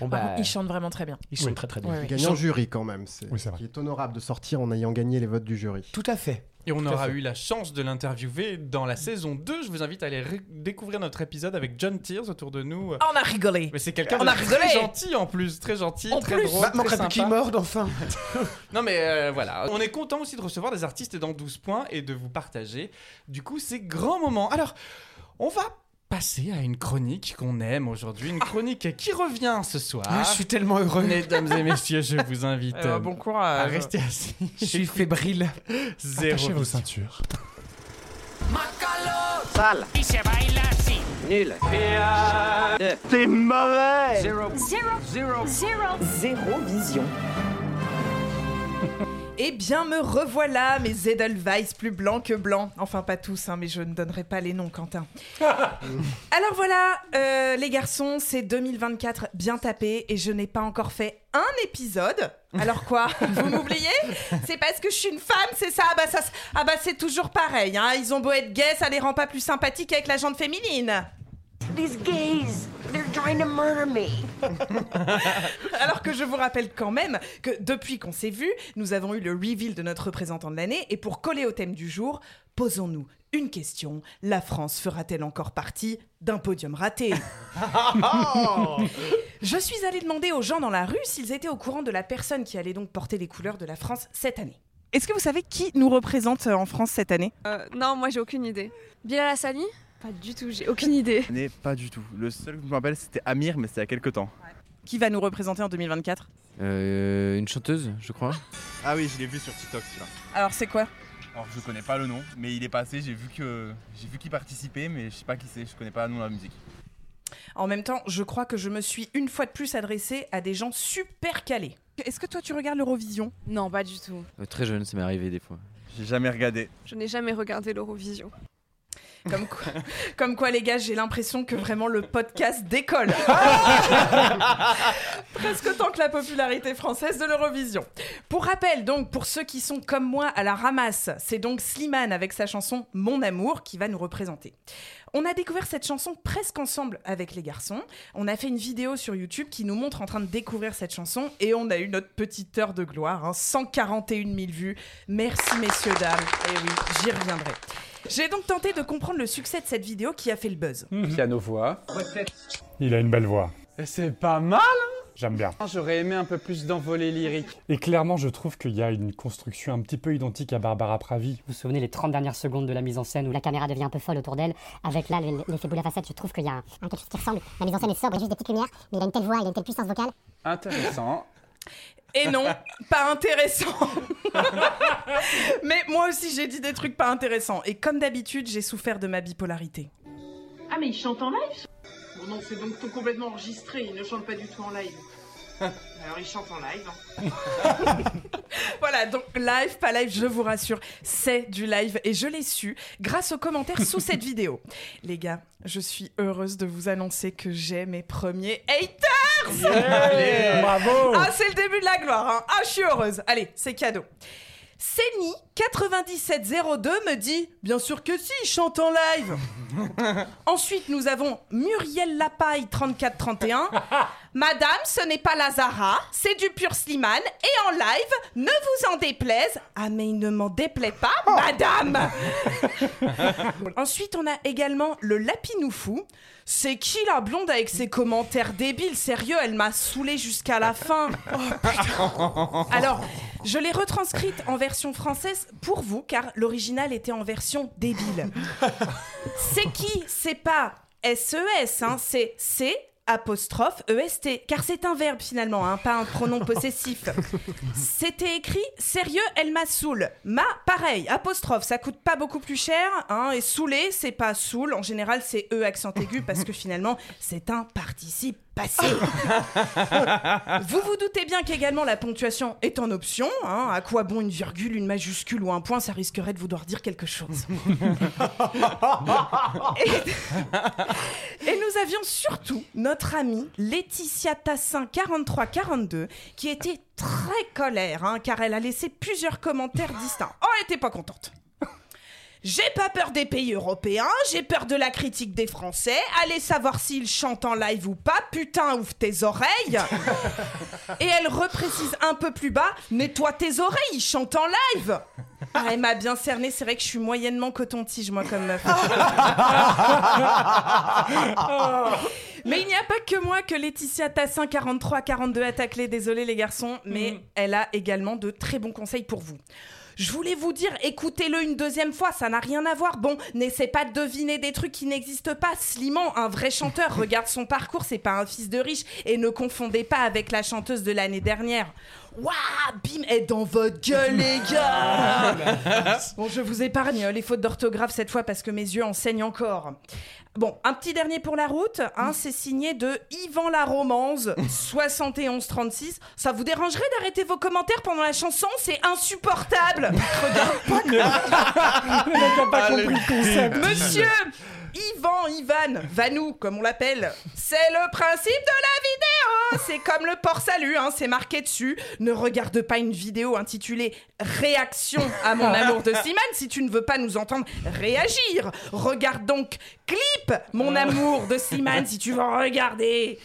Bon, bah, contre, il chante vraiment très bien. ils chantent Oui. très très bien. Ouais, ouais. Gagnant jury quand même, c'est Oui, c'est vrai. qui est honorable de sortir en ayant gagné les votes du jury. Tout à fait. Et on Tout aura fait. eu la chance de l'interviewer dans la saison 2. Je vous invite à aller découvrir notre épisode avec John Tears autour de nous. Oh, on a rigolé. Mais c'est quelqu'un On de a rigolé. très gentil en plus, très gentil, En très plus. drôle, Bah, très qu'il morde, enfin. Non mais euh, voilà, on est content aussi de recevoir des artistes dans 12 points et de vous partager du coup ces grands moments. Alors, on va passer à une chronique qu'on aime aujourd'hui, une chronique qui revient ce soir. Ah, je suis tellement heureux. Mesdames et messieurs, je vous invite euh, à courage. rester assis. Je suis fébrile. Zéro Attachez vos ceintures. Zéro vision. Eh bien, me revoilà, mes Edelweiss plus blancs que blancs. Enfin, pas tous, hein, mais je ne donnerai pas les noms, Quentin. Alors voilà, euh, les garçons, c'est 2024 bien tapé et je n'ai pas encore fait un épisode. Alors quoi Vous m'oubliez? C'est parce que je suis une femme, c'est ça? Ah bah, ça, ah bah c'est toujours pareil. Hein. Ils ont beau être gays, ça les rend pas plus sympathiques avec la jante féminine. These gays, they're trying to murder me. Alors que je vous rappelle quand même que depuis qu'on s'est vu, nous avons eu le reveal de notre représentant de l'année et pour coller au thème du jour, posons-nous une question. La France fera-t-elle encore partie d'un podium raté? Je suis allée demander aux gens dans la rue s'ils étaient au courant de la personne qui allait donc porter les couleurs de la France cette année. Est-ce que vous savez qui nous représente euh, en France cette année? Euh, non, moi j'ai aucune idée. Bilal Hassani? Pas du tout, j'ai aucune idée. n'est pas du tout. Le seul que je me rappelle, c'était Amir, mais c'était il y a quelques temps. Qui va nous représenter en 2024 Euh, une chanteuse, je crois. Ah oui, je l'ai vu sur TikTok celui-là. Alors c'est quoi? Alors je connais pas le nom, mais il est passé, j'ai vu que j'ai vu qu'il participait, mais je sais pas qui c'est, je connais pas le nom de la musique. En même temps, je crois que je me suis une fois de plus adressée à des gens super calés. Est-ce que toi tu regardes l'Eurovision? Non, pas du tout. Euh, très jeune, ça m'est arrivé des fois. J'ai jamais regardé. Je n'ai jamais regardé l'Eurovision. Comme quoi, comme quoi, les gars, j'ai l'impression que vraiment le podcast décolle. Presque autant que la popularité française de l'Eurovision. Pour rappel, donc, pour ceux qui sont comme moi à la ramasse, c'est donc Slimane avec sa chanson Mon amour qui va nous représenter. On a découvert cette chanson presque ensemble avec les garçons. On a fait une vidéo sur YouTube qui nous montre en train de découvrir cette chanson et on a eu notre petite heure de gloire, hein, 141 000 vues. Merci messieurs, dames. Et oui, j'y reviendrai. J'ai donc tenté de comprendre le succès de cette vidéo qui a fait le buzz. Piano voix. Il a une belle voix. C'est pas mal. J'aime bien. J'aurais aimé un peu plus d'envolée lyrique. Et clairement, je trouve qu'il y a une construction un petit peu identique à Barbara Pravi. Vous vous souvenez les 30 dernières secondes de la mise en scène où la caméra devient un peu folle autour d'elle, avec là l'effet boule à facette, je trouve qu'il y a un, un quelque chose qui ressemble. La mise en scène est sobre, il y a juste des petites lumières, mais il a une telle voix, il a une telle puissance vocale. Intéressant. Et non, pas intéressant. Mais moi aussi j'ai dit des trucs pas intéressants. Et comme d'habitude, j'ai souffert de ma bipolarité. Ah, mais il chante en live Bon, non, c'est donc tout complètement enregistré, il ne chante pas du tout en live. Alors il chante en live. hein. Voilà, donc live, pas live, je vous rassure, c'est du live et je l'ai su grâce aux commentaires sous cette vidéo. Les gars, je suis heureuse de vous annoncer que j'ai mes premiers haters Yeah Bravo Ah, c'est le début de la gloire, hein. Ah, je suis heureuse. Allez, c'est cadeau. Seni9702 me dit Bien sûr que si, il chante en live. Ensuite, nous avons Muriel Lapaille 3431. Madame, ce n'est pas Lazara, c'est du pur Slimane. Et en live, ne vous en déplaise. Ah, mais il ne m'en déplaît pas, madame Ensuite, on a également le Lapinoufou. C'est qui la blonde avec ses commentaires débiles? Sérieux, elle m'a saoulé jusqu'à la fin. Oh, putain. Alors, je l'ai retranscrite en version française pour vous, car l'original était en version débile. C'est qui? C'est pas SES, hein, c'est C apostrophe EST, car c'est un verbe finalement, hein, pas un pronom possessif. C'était écrit sérieux, elle m'a saoule. Ma, pareil, apostrophe, ça coûte pas beaucoup plus cher, hein, et saoulé, c'est pas saoul, en général c'est E accent aigu, parce que finalement c'est un participe passé. vous vous doutez bien qu'également la ponctuation est en option, hein, à quoi bon une virgule, une majuscule ou un point, ça risquerait de vous devoir dire quelque chose. Et nous avions surtout notre amie Laetitia Tassin 4342 qui était très colère hein, car elle a laissé plusieurs commentaires distincts. Oh, elle était pas contente. J'ai pas peur des pays européens, j'ai peur de la critique des Français. Allez savoir s'ils chantent en live ou pas. Putain, ouvre tes oreilles. Et elle reprécise un peu plus bas Nettoie tes oreilles, ils chantent en live. Ah, elle m'a bien cerné, c'est vrai que je suis moyennement coton-tige, moi, comme meuf. Mais il n'y a pas que moi que Laetitia Tassin 43-42 a taclé, désolé les garçons, mais elle a également de très bons conseils pour vous. Je voulais vous dire, écoutez-le une deuxième fois, ça n'a rien à voir. Bon, n'essaie pas de deviner des trucs qui n'existent pas. Sliman, un vrai chanteur, regarde son parcours, c'est pas un fils de riche. Et ne confondez pas avec la chanteuse de l'année dernière. Waouh, bim, est dans votre gueule, les gars. Bon, je vous épargne les fautes d'orthographe cette fois parce que mes yeux en saignent encore. Bon, un petit dernier pour la route, hein, c'est signé de Yvan la Romance, 7136. Ça vous dérangerait d'arrêter vos commentaires pendant la chanson? C'est insupportable. Le mec a pas compris le concept. Monsieur Yvan, Ivan, Vanou, comme on l'appelle, c'est le principe de la vidéo. C'est comme le port salut, hein, c'est marqué dessus. Ne regarde pas une vidéo intitulée Réaction à mon amour de Simone si tu ne veux pas nous entendre réagir. Regarde donc Clip, mon amour de Simone si tu veux regarder.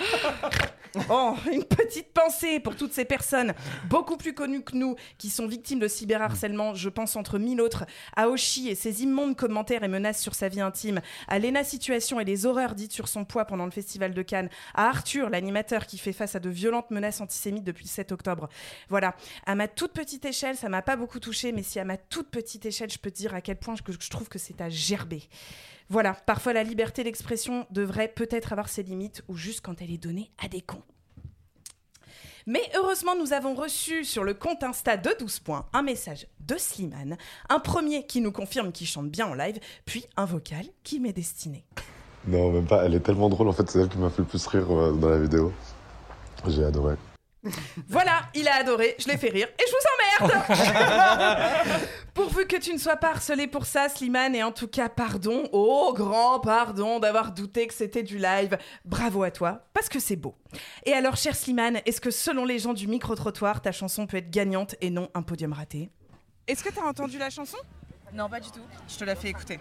Oh, une petite pensée pour toutes ces personnes beaucoup plus connues que nous qui sont victimes de cyberharcèlement, je pense entre mille autres, à Oshi et ses immondes commentaires et menaces sur sa vie intime, à Lena Situation et les horreurs dites sur son poids pendant le festival de Cannes, à Arthur, l'animateur qui fait face à de violentes menaces antisémites depuis le 7 octobre. Voilà, à ma toute petite échelle, ça m'a pas beaucoup touché, mais si à ma toute petite échelle, je peux te dire à quel point je, je trouve que c'est à gerber. Voilà, parfois la liberté d'expression devrait peut-être avoir ses limites, ou juste quand elle est donnée à des cons. Mais heureusement, nous avons reçu sur le compte Insta de 12 points un message de Slimane, un premier qui nous confirme qu'il chante bien en live, puis un vocal qui m'est destiné. Non, même pas. Elle est tellement drôle. En fait, c'est elle qui m'a fait le plus rire euh, dans la vidéo. J'ai adoré. Voilà, il a adoré, je l'ai fait rire et je vous emmerde Pourvu que tu ne sois pas harcelé pour ça, Slimane, et en tout cas, pardon, oh grand pardon d'avoir douté que c'était du live. Bravo à toi, parce que c'est beau. Et alors, cher Slimane, est-ce que selon les gens du micro-trottoir, ta chanson peut être gagnante et non un podium raté? Est-ce que t'as entendu la chanson? Non, pas du tout. Je te la fais écouter.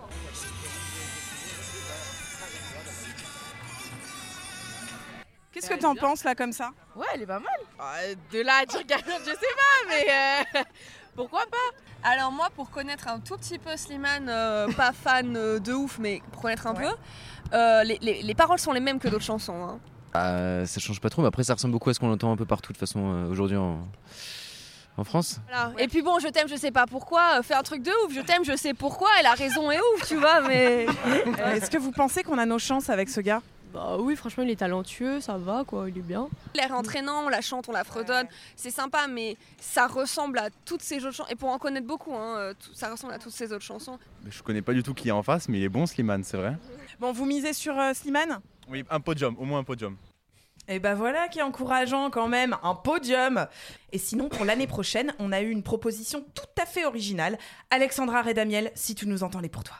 Qu'est-ce que t'en penses là comme ça? Ouais, elle est pas mal. Euh, de là à dire gagnante, je sais pas, mais euh, pourquoi pas? Alors moi, pour connaître un tout petit peu Slimane, euh, pas fan euh, de ouf, mais pour connaître un peu, euh, les, les- les paroles sont les mêmes que d'autres chansons. hein. Bah, ça change pas trop, mais après ça ressemble beaucoup à ce qu'on entend un peu partout de toute façon euh, aujourd'hui en, en France. Voilà. Et puis bon, je t'aime, je sais pas pourquoi, euh, fais un truc de ouf, je t'aime, je sais pourquoi, et la raison est ouf, tu vois, mais... Est-ce que vous pensez qu'on a nos chances avec ce gars? Bah oui, franchement, il est talentueux, ça va quoi, il est bien. L'air entraînant, on la chante, on la fredonne, c'est sympa, mais ça ressemble à toutes ces autres chansons. Et pour en connaître beaucoup, hein, euh, tout- ça ressemble à toutes ces autres chansons. Mais Je connais pas du tout qui est en face, mais il est bon Slimane, c'est vrai. Bon, vous misez sur euh, Slimane? Oui, un podium, au moins un podium. Et ben voilà qui est encourageant quand même, un podium. Et sinon, pour l'année prochaine, on a eu une proposition tout à fait originale. Alexandra Redamiel, si tu nous entends, les pour toi.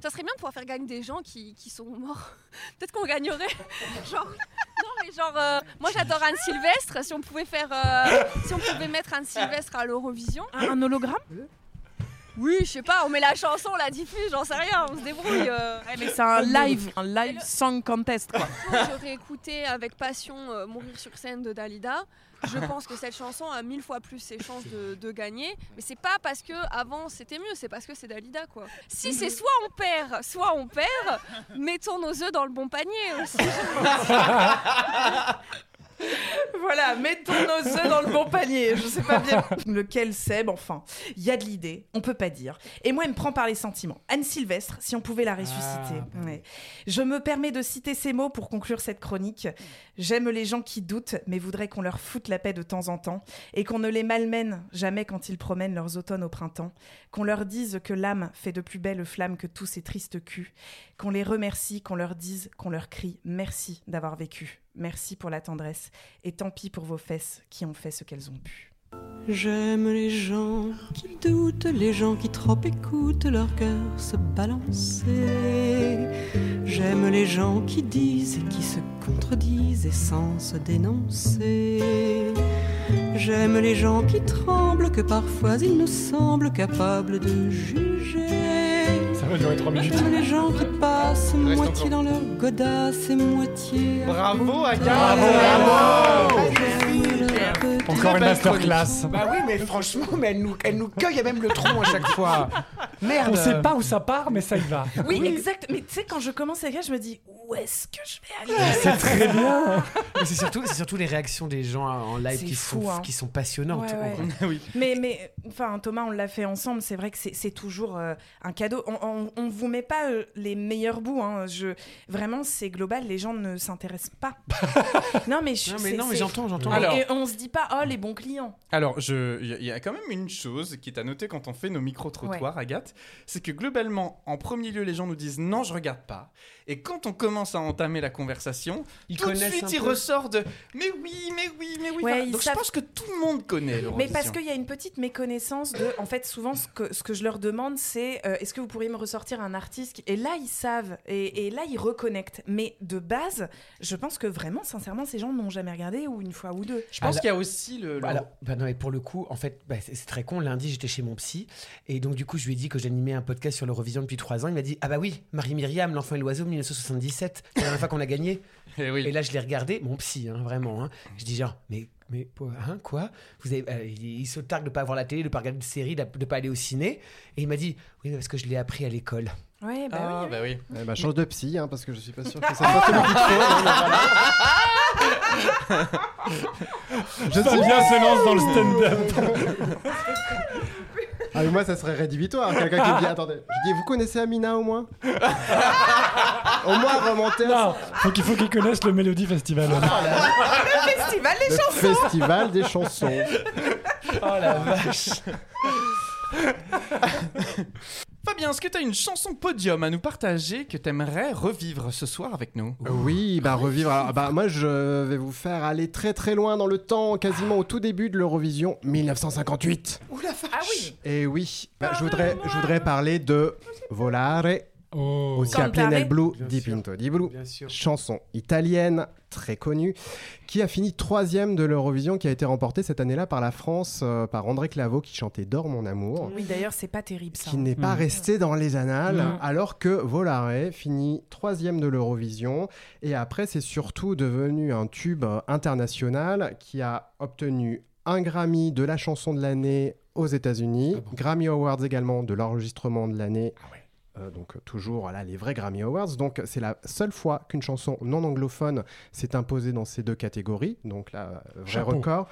Ça serait bien de pouvoir faire gagner des gens qui, qui sont morts. Peut-être qu'on gagnerait. genre, non mais genre, euh, moi j'adore Anne Sylvestre. Si on pouvait faire, euh, si on pouvait mettre Anne Sylvestre à l'Eurovision. Un, hologramme? Oui, je sais pas. On met la chanson, on la diffuse, j'en sais rien. On se débrouille. euh. mais c'est un live, un live song contest quoi. J'aurais écouté avec passion euh, Mourir sur scène de Dalida. Je pense que cette chanson a mille fois plus ses chances de, de gagner. Mais c'est pas parce que avant c'était mieux, c'est parce que c'est Dalida quoi. Si c'est soit on perd, soit on perd, mettons nos œufs dans le bon panier aussi. Voilà, mettons nos œufs dans le bon panier. Je sais pas bien lequel c'est, mais enfin, il y a de l'idée, on peut pas dire. Et moi, elle me prend par les sentiments. Anne Sylvestre, si on pouvait la ressusciter. Ouais. Je me permets de citer ces mots pour conclure cette chronique. J'aime les gens qui doutent, mais voudraient qu'on leur foute la paix de temps en temps, et qu'on ne les malmène jamais quand ils promènent leurs automnes au printemps, qu'on leur dise que l'âme fait de plus belles flammes que tous ces tristes culs, qu'on les remercie, qu'on leur dise, qu'on leur crie merci d'avoir vécu, merci pour la tendresse, et tant pis pour vos fesses qui ont fait ce qu'elles ont pu. J'aime les gens qui doutent, les gens qui trop écoutent leur cœur se balancer. J'aime les gens qui disent et qui se contredisent et sans se dénoncer. J'aime les gens qui tremblent, que parfois ils nous semblent capables de juger. Ça va durer 3 minutes. J'aime les gens qui passent Reste moitié encore. dans leur godasse et moitié. Bravo, Agathe Bravo, bravo Encore une masterclass. Bah oui, mais franchement, mais elle nous, elle nous cueille à même le tronc à chaque fois. Merde. On sait pas où ça part, mais ça y va. Oui, exact. Mais tu sais, quand je commence à écrire, je me dis où est-ce que je vais aller? C'est très bien. C'est surtout, c'est surtout les réactions des gens en live C'est qui, fou, sont, hein. qui sont passionnantes. Ouais, ouais. Mais, mais enfin, Thomas, on l'a fait ensemble. C'est vrai que c'est c'est toujours euh, un cadeau. On, on, on vous met pas euh, les meilleurs bouts. Hein. Je, vraiment, c'est global. Les gens ne s'intéressent pas. non, mais, je- Non, mais non, j'entends, j'entends. Et on se dit pas, oh, les bons clients. Alors, je- il y, a- il y a quand même une chose qui est à noter quand on fait nos micro-trottoirs, Agathe, c'est que globalement, en premier lieu, les gens nous disent non, je regarde pas. Et quand on commence à entamer la conversation, Ils tout de suite, peu. ressortent de mais oui, mais oui, mais oui. Ouais, Donc, savent- je pense que tout le monde connaît Mais l'Eurovision. parce qu'il y a une petite méconnaissance de. En fait, souvent, ce que, ce que je leur demande, c'est euh, est-ce que vous pourriez me ressortir un artiste qui- Et là, ils savent. Et, et là, ils reconnectent. Mais de base, je pense que vraiment, sincèrement, ces gens n'ont jamais regardé ou une fois ou deux. Je pense qu'il y a aussi le. le- Alors, bah non, mais pour le coup, en fait, bah, c'est c'est très con. Lundi, j'étais chez mon psy. Et donc, du coup, je lui ai dit que j'animais un podcast sur l'Eurovision depuis trois ans. Il m'a dit Ah bah oui, Marie-Myriam, L'Enfant et l'Oiseau, 1977. C'est la dernière fois qu'on a gagné. Et, là, je l'ai regardé, mon psy, hein, vraiment. hein. Je dis genre Mais, mais hein, quoi? Vous avez, euh, il, il se targue de pas avoir la télé, de pas regarder de série, de de pas aller au ciné. Et il m'a dit Oui, mais parce que je l'ai appris à l'école. Ouais, bah Ah, oui. bah oui. Eh ben, change de psy, hein, parce que je suis pas sûr que ça soit mais voilà. Je Fabien se lance dans le stand-up. Ah, mais moi, ça serait rédhibitoire. Quelqu'un qui me dit Attendez, je dis Vous connaissez Amina au moins? Au moins remonter Non, faut qu'il faut qu'ils connaissent le Melody Festival. Le festival des le chansons festival des chansons. Oh la vache Fabien, est-ce que tu as une chanson podium à nous partager que tu aimerais revivre ce soir avec nous Oui, bah revivre. Alors, bah, moi, je vais vous faire aller très très loin dans le temps, quasiment au tout début de l'Eurovision 1958. Ouh la vache Ah oui Et oui, bah, je, voudrais, je voudrais parler de Volare, aussi Cantare. appelé Nel Blu Bien di sûr. Pinto di Blu, Bien sûr. chanson italienne très connue, qui a fini troisième de l'Eurovision, qui a été remportée cette année-là par la France, euh, par André Claveau, qui chantait Dors mon amour Oui, d'ailleurs, c'est pas terrible ça. qui n'est pas Mm. resté dans les annales, Mm. alors que Volare finit troisième de l'Eurovision. Et après, c'est surtout devenu un tube international qui a obtenu un Grammy de la chanson de l'année aux États-Unis, Grammy Awards également de l'enregistrement de l'année. Euh, donc toujours voilà, les vrais Grammy Awards. Donc c'est la seule fois qu'une chanson non anglophone s'est imposée dans ces deux catégories. Donc là, euh, vrai Chapeau. record.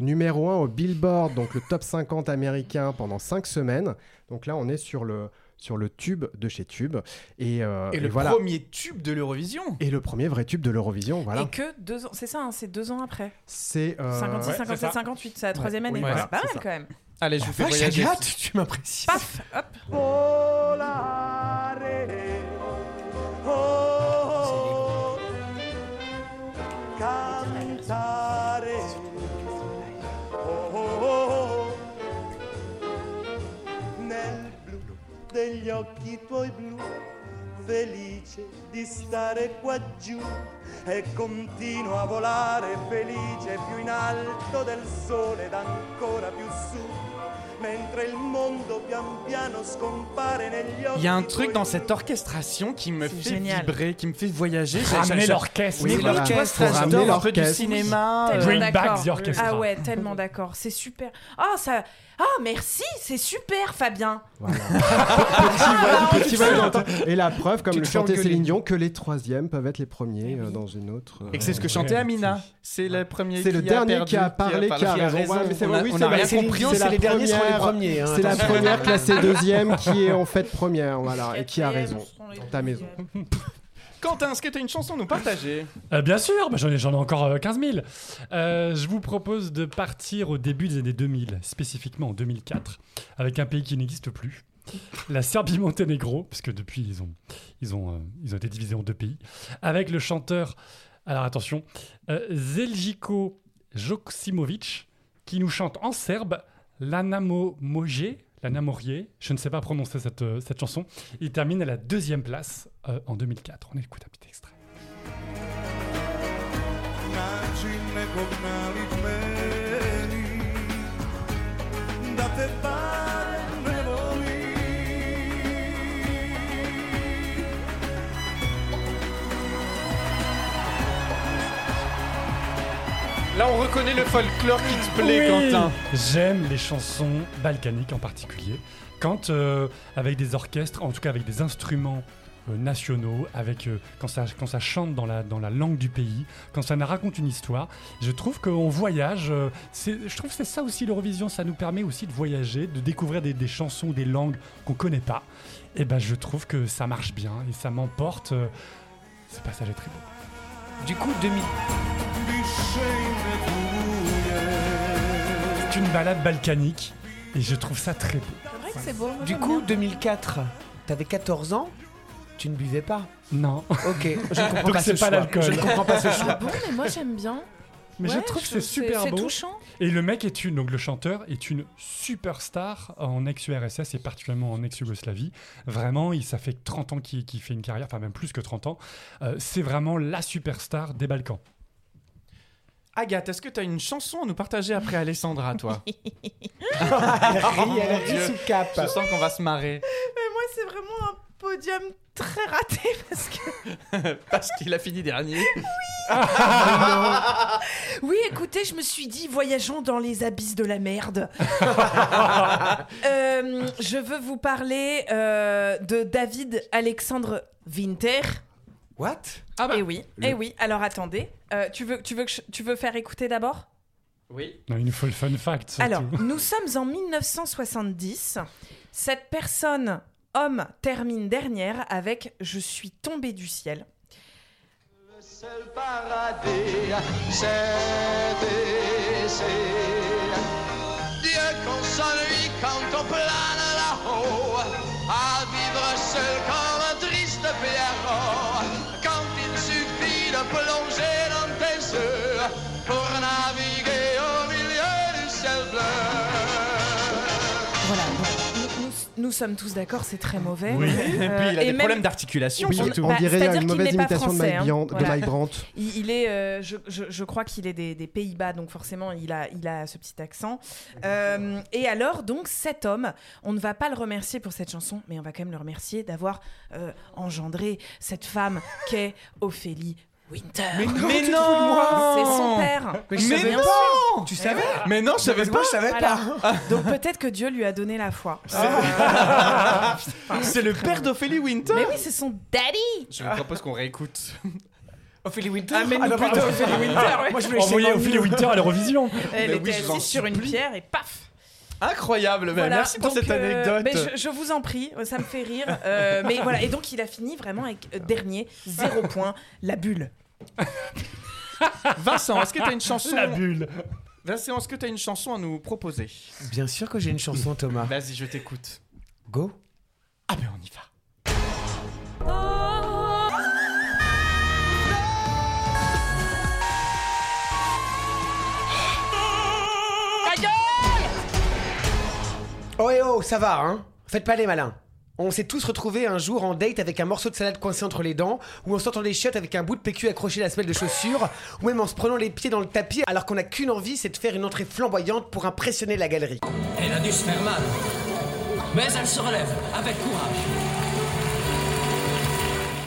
Numéro 1 au Billboard, donc le top 50 américain pendant 5 semaines. Donc là, on est sur le, sur le tube de chez Tube. Et, euh, Et le voilà. premier tube de l'Eurovision. Et le premier vrai tube de l'Eurovision, voilà. Et que deux ans, c'est ça, hein, c'est deux ans après. C'est euh, 56, ouais, 57, c'est ça. 58, c'est la Ouais, troisième année. oui, Ouais, voilà, c'est pas mal quand même. Allez, je vous fais Vache, voyager. Agathe, tu m'apprécies. Paf, hop. Oh, cantare. Oh, oh, oh. Nel blu degli occhi tuoi blu, felice di stare qua giù e continuo a volare felice più in alto del sole ed ancora più su. Mentre il mondo pian piano Il y a un truc dans cette orchestration qui me fait génial. vibrer, qui me fait voyager. Ramener l'orchestre. Mais Oui, voilà. un peu du cinéma. Euh, Bring back d'accord. the orchestra. Ah ouais, tellement d'accord. C'est super. Ah ça. Ah merci, c'est super, Fabien. Voilà. petit petit. Et la preuve, comme Tu le chantait. Céline Dion, que les troisièmes peuvent être les premiers euh, dans une autre. euh, Et que c'est ce que chantait Amina. C'est le premier C'est le dernier qui a parlé, qui a raison. Mais c'est vrai, les la derniers seront les premiers, hein, C'est la première classée deuxième qui est en fait première, voilà, et qui a raison. Dans ta maison. Quentin, est-ce que tu as une chanson à nous partager? Euh, bien sûr, bah, j'en ai, encore euh, 15 000. Euh, je vous propose de partir au début des années 2000, spécifiquement en 2004, avec un pays qui n'existe plus. La Serbie-Monténégro, parce que depuis ils ont, ils, ont, euh, ils ont été divisés en deux pays, avec le chanteur, alors attention, euh, Zeljko Joksimovic, qui nous chante en serbe L'Anamo Moje, l'Anamorier, je ne sais pas prononcer cette, euh, cette chanson. Il termine à la deuxième place euh, en 2004. On écoute un petit extrait. Là, on reconnaît le folklore qui te plaît, Oui. Quentin. J'aime les chansons balkaniques en particulier. Quand, euh, avec des orchestres, en tout cas avec des instruments euh, nationaux, avec, euh, quand, ça, quand ça chante dans la, dans la langue du pays, quand ça nous raconte une histoire, je trouve qu'on voyage. euh, je trouve que c'est ça aussi l'Eurovision, ça nous permet aussi de voyager, de découvrir des, des chansons, des langues qu'on connaît pas. Et ben je trouve que ça marche bien et ça m'emporte. euh, ce passage est très beau. Du coup, 2000. C'est une balade balkanique et je trouve ça très beau. C'est vrai que c'est beau. moi, Du j'aime coup, bien. 2004, t'avais 14 ans, tu ne buvais pas. Non. Ok, je ne comprends Donc pas c'est ce pas choix. l'alcool. Je ne comprends pas ce Ah choix. bon, mais moi j'aime bien. Mais je Ouais, trouve que c'est super c'est beau. touchant. Et le mec est une, donc le chanteur est une superstar en ex-URSS et particulièrement en ex-Yougoslavie. Vraiment, il, ça fait 30 ans qu'il qu'il fait une carrière, enfin même plus que 30 ans. Euh, c'est vraiment la superstar des Balkans. Agathe, est-ce que tu as une chanson à nous partager après Alessandra, toi Elle rit, elle rit sous cap. Je sens qu'on va se marrer. Mais moi c'est vraiment un podium très raté parce que. Parce qu'il a fini dernier. Oui, écoutez, je me suis dit, voyageons dans les abysses de la merde. Euh, je veux vous parler euh, de David Alexandre Winter. What? Ah bah. Eh oui, eh oui. Alors attendez, Euh, tu veux, tu veux, que je- tu veux faire écouter d'abord? Oui. Non, il nous faut le fun fact. surtout. Alors, nous sommes en 1970. Cette personne, homme, termine dernière avec Je suis tombé du ciel. seul paradis, c'est ici. Dieu qu'on s'ennuie quand on plane là-haut, à vivre seul comme un triste pierrot, plonger dans tes yeux pour naviguer au milieu du ciel bleu. Voilà. nous, nous- nous sommes tous d'accord, c'est très mauvais. Oui. Et puis, il a Euh, des même- problèmes d'articulation, Oui, surtout. on Bah, dirait c'est-à-dire une mauvaise imitation de Mike hein. Brandt. Voilà. De Mike Brandt. Il, il est, euh, je, je- je crois qu'il est des, des Pays-Bas, donc forcément il a, il a ce petit accent. Euh, et alors, donc cet homme, on ne va pas le remercier pour cette chanson, mais on va quand même le remercier d'avoir euh, engendré cette femme qu'est Ophélie Winter. Mais non, Mais non C'est son père. Mais je savais bien pas. Tu savais Mais non, je savais pas. je savais Voilà. pas. Donc peut-être que Dieu lui a donné la foi. C'est le père d'Ophélie Winter. Mais oui, c'est son daddy. Je vous propose qu'on réécoute. Ophélie Winter Ah, mais nous non, plutôt pardon. Ophélie Winter, ouais. Moi, je voulais Envoyez chez Ophélie Winter à l'Eurovision. Elle Mais était oui, assise sur une pierre et paf. Incroyable, mais Voilà, merci pour donc, cette euh, anecdote. mais je, je vous en prie, ça me fait rire. Euh, mais voilà, et donc il a fini vraiment avec euh, dernier, zéro point, la bulle. Vincent, est-ce que tu as une chanson La bulle. Vincent, est-ce que tu as une chanson à nous proposer? Bien sûr que j'ai une chanson, Thomas. Vas-y, je t'écoute. Go. Ah ben on y va. Oh et oh, ça va, hein? Faites pas les malins. On s'est tous retrouvés un jour en date avec un morceau de salade coincé entre les dents, ou en sortant des chiottes avec un bout de PQ accroché à la semelle de chaussure, ou même en se prenant les pieds dans le tapis alors qu'on n'a qu'une envie, c'est de faire une entrée flamboyante pour impressionner la galerie. Elle a dû se faire mal. Mais elle se relève avec courage.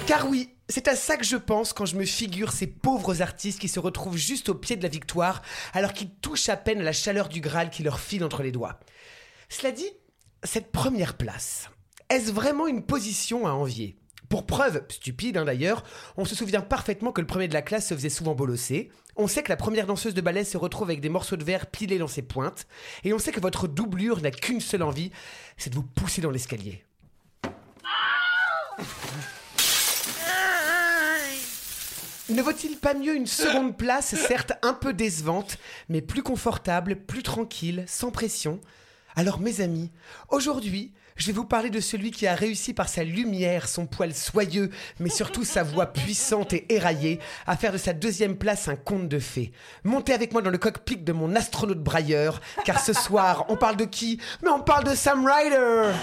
Car oui, c'est à ça que je pense quand je me figure ces pauvres artistes qui se retrouvent juste au pied de la victoire, alors qu'ils touchent à peine la chaleur du Graal qui leur file entre les doigts. Cela dit, cette première place, est-ce vraiment une position à envier? Pour preuve, stupide hein, d'ailleurs, on se souvient parfaitement que le premier de la classe se faisait souvent bolosser. On sait que la première danseuse de ballet se retrouve avec des morceaux de verre pilés dans ses pointes. Et on sait que votre doublure n'a qu'une seule envie, c'est de vous pousser dans l'escalier. Ne vaut-il pas mieux une seconde place, certes un peu décevante, mais plus confortable, plus tranquille, sans pression? Alors mes amis, aujourd'hui, je vais vous parler de celui qui a réussi par sa lumière, son poil soyeux, mais surtout sa voix puissante et éraillée, à faire de sa deuxième place un conte de fées. Montez avec moi dans le cockpit de mon astronaute brailleur, car ce soir, on parle de qui? Mais on parle de Sam Ryder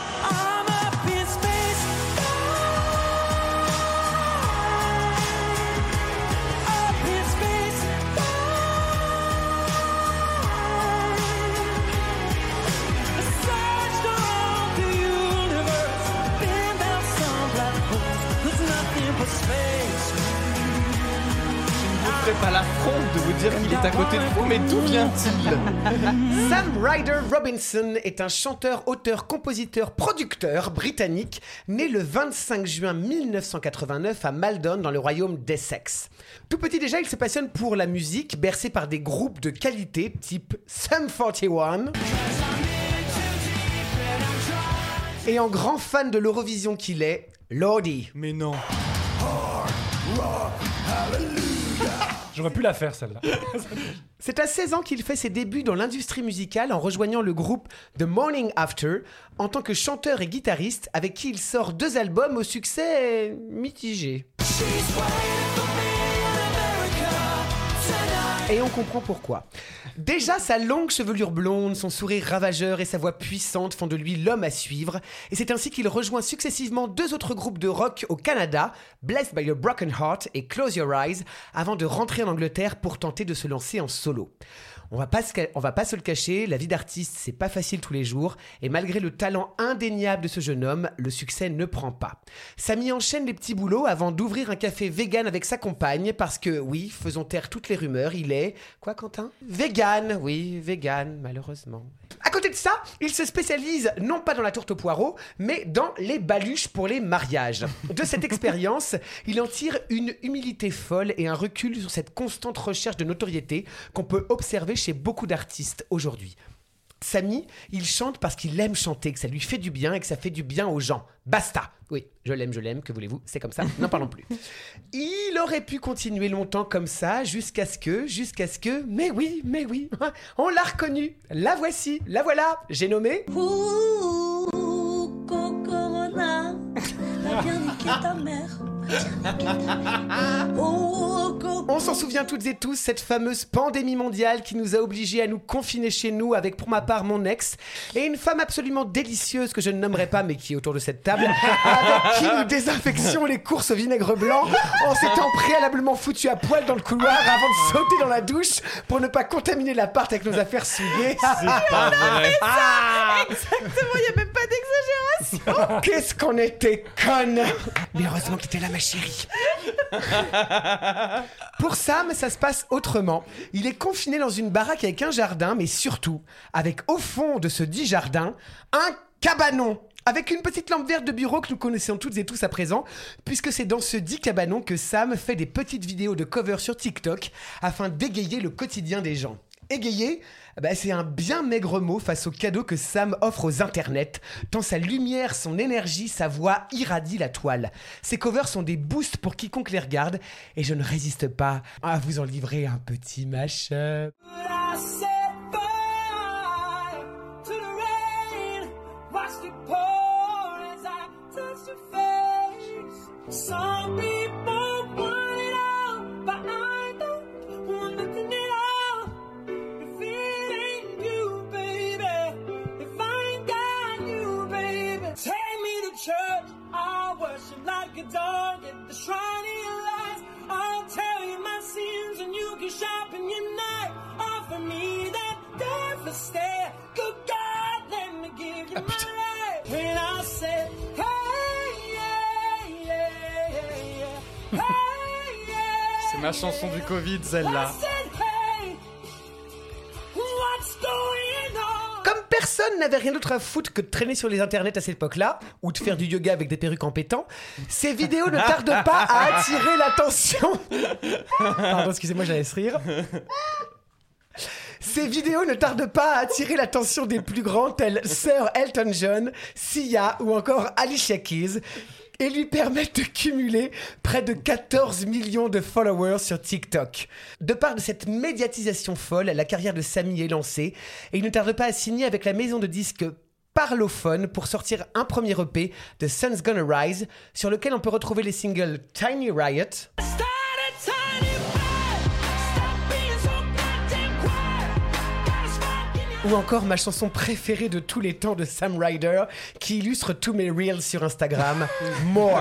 ferai pas l'affront de vous dire qu'il est à côté de vous, mais d'où vient-il? Sam Ryder Robinson est un chanteur, auteur, compositeur, producteur britannique né le 25 juin 1989 à Maldon dans le royaume d'Essex. Tout petit déjà, il se passionne pour la musique, bercé par des groupes de qualité type Sum 41. Et en grand fan de l'Eurovision qu'il est, Lordi. Mais non. J'aurais pu la faire celle-là. C'est à 16 ans qu'il fait ses débuts dans l'industrie musicale en rejoignant le groupe The Morning After en tant que chanteur et guitariste avec qui il sort deux albums au succès mitigé. Et on comprend pourquoi. Déjà, sa longue chevelure blonde, son sourire ravageur et sa voix puissante font de lui l'homme à suivre. Et c'est ainsi qu'il rejoint successivement deux autres groupes de rock au Canada, Blessed by Your Broken Heart et Close Your Eyes, avant de rentrer en Angleterre pour tenter de se lancer en solo. On va pas se, va pas se le cacher, la vie d'artiste, c'est pas facile tous les jours, et malgré le talent indéniable de ce jeune homme, le succès ne prend pas. Samy enchaîne les petits boulots avant d'ouvrir un café vegan avec sa compagne, parce que, oui, faisons taire toutes les rumeurs, il est... Quoi, Quentin? Vegan, oui, vegan, malheureusement. À côté de ça, il se spécialise non pas dans la tourte au poireau, mais dans les baluches pour les mariages. De cette expérience, il en tire une humilité folle et un recul sur cette constante recherche de notoriété qu'on peut observer chez beaucoup d'artistes aujourd'hui. Samy, il chante parce qu'il aime chanter, que ça lui fait du bien et que ça fait du bien aux gens. Basta. Oui, je l'aime, je l'aime, que voulez-vous, c'est comme ça, n'en parlons plus. Il aurait pu continuer longtemps comme ça, jusqu'à ce que, jusqu'à ce que, mais oui, mais oui, on l'a reconnu. La voici, la voilà, j'ai nommé. t'as bien niqué ta mère. On s'en souvient toutes et tous, cette fameuse pandémie mondiale qui nous a obligés à nous confiner chez nous avec pour ma part mon ex et une femme absolument délicieuse que je ne nommerai pas mais qui est autour de cette table avec qui nous désinfections les courses au vinaigre blanc en s'étant préalablement foutu à poil dans le couloir avant de sauter dans la douche pour ne pas contaminer l'appart avec nos affaires souillées. C'est pas vrai. Ah Exactement, il n'y a même pas d'exagération. Qu'est-ce qu'on était connes Mais heureusement que t'étais là ma chérie Pour Sam, ça se passe autrement. Il est confiné dans une baraque avec un jardin, mais surtout, avec au fond de ce dit jardin, un cabanon. Avec une petite lampe verte de bureau que nous connaissons toutes et tous à présent, puisque c'est dans ce dit cabanon que Sam fait des petites vidéos de cover sur TikTok afin d'égayer le quotidien des gens. Égayé, bah, c'est un bien maigre mot face au cadeau que Sam offre aux internets. Tant sa lumière, son énergie, sa voix irradient la toile. Ses covers sont des boosts pour quiconque les regarde et je ne résiste pas à vous en livrer un petit mashup. I hey, yeah. C'est ma chanson du Covid, celle-là. Comme personne n'avait rien d'autre à foutre que de traîner sur les internets à cette époque-là, ou de faire du yoga avec des perruques en pétant, ces vidéos ne tardent pas à attirer l'attention. Pardon, excusez-moi, j'allais se rire. Ces vidéos ne tardent pas à attirer l'attention des plus grands tels Sir Elton John, Sia ou encore Alicia Keys et lui permettent de cumuler près de 14 millions de followers sur TikTok. De part de cette médiatisation folle, la carrière de Samy est lancée et il ne tarde pas à signer avec la maison de disques Parlophone pour sortir un premier EP de Sun's Gonna Rise sur lequel on peut retrouver les singles Tiny Riot, ou encore ma chanson préférée de tous les temps de Sam Ryder qui illustre tous mes reels sur Instagram, More.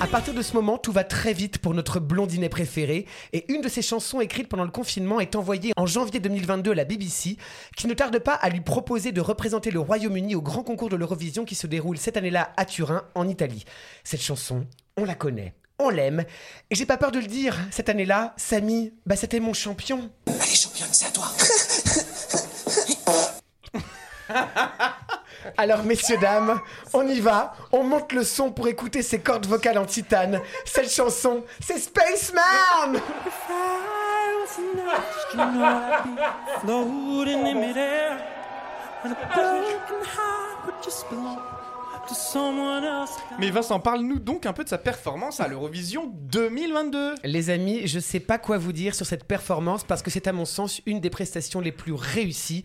À partir de ce moment, tout va très vite pour notre blondinet préféré et une de ses chansons écrites pendant le confinement est envoyée en janvier 2022 à la BBC qui ne tarde pas à lui proposer de représenter le Royaume-Uni au grand concours de l'Eurovision qui se déroule cette année-là à Turin en Italie. Cette chanson, on la connaît. On l'aime. Et j'ai pas peur de le dire, cette année-là, Samy, bah c'était mon champion. Allez, championne, c'est à toi. Alors, messieurs, dames, on y va. On monte le son pour écouter ces cordes vocales en titane. Cette chanson, c'est Spaceman. Mais Vincent, parle-nous donc un peu de sa performance à l'Eurovision 2022. Les amis, je sais pas quoi vous dire sur cette performance parce que c'est à mon sens une des prestations les plus réussies,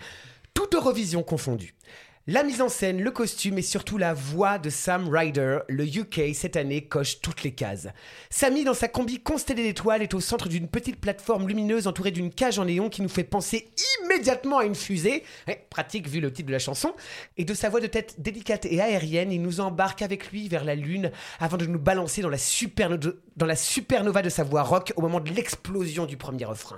toute Eurovision confondue. La mise en scène, le costume et surtout la voix de Sam Ryder, le UK cette année coche toutes les cases. Sammy dans sa combi constellée d'étoiles est au centre d'une petite plateforme lumineuse entourée d'une cage en néon qui nous fait penser immédiatement à une fusée, Eh, pratique vu le titre de la chanson, et de sa voix de tête délicate et aérienne, il nous embarque avec lui vers la lune avant de nous balancer dans la, superno- dans la supernova de sa voix rock au moment de l'explosion du premier refrain.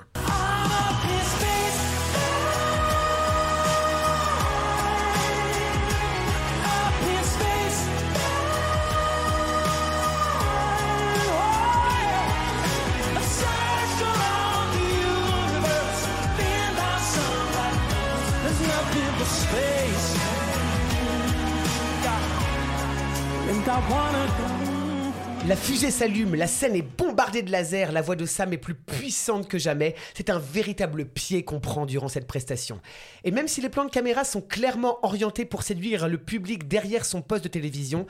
La fusée s'allume, la scène est bombardée de lasers, la voix de Sam est plus puissante que jamais. C'est un véritable pied qu'on prend durant cette prestation. Et même si les plans de caméra sont clairement orientés pour séduire le public derrière son poste de télévision,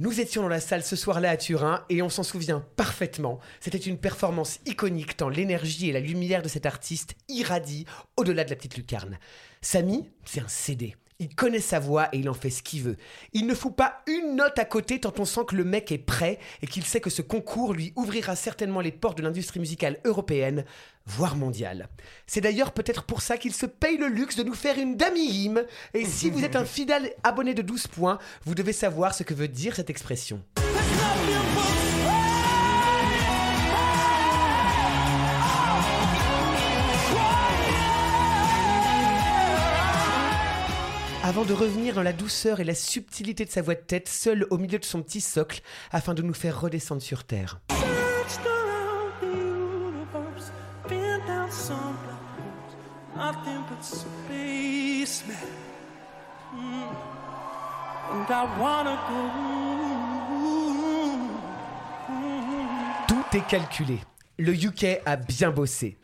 nous étions dans la salle ce soir-là à Turin et on s'en souvient parfaitement. C'était une performance iconique tant l'énergie et la lumière de cet artiste irradient au-delà de la petite lucarne. Samy, c'est un CD. Il connaît sa voix et il en fait ce qu'il veut. Il ne fout pas une note à côté tant on sent que le mec est prêt et qu'il sait que ce concours lui ouvrira certainement les portes de l'industrie musicale européenne, voire mondiale. C'est d'ailleurs peut-être pour ça qu'il se paye le luxe de nous faire une dami-hymne. Et si vous êtes un fidèle abonné de 12 points, vous devez savoir ce que veut dire cette expression. Avant de revenir dans la douceur et la subtilité de sa voix de tête, seul au milieu de son petit socle, afin de nous faire redescendre sur Terre. Tout est calculé. Le UK a bien bossé.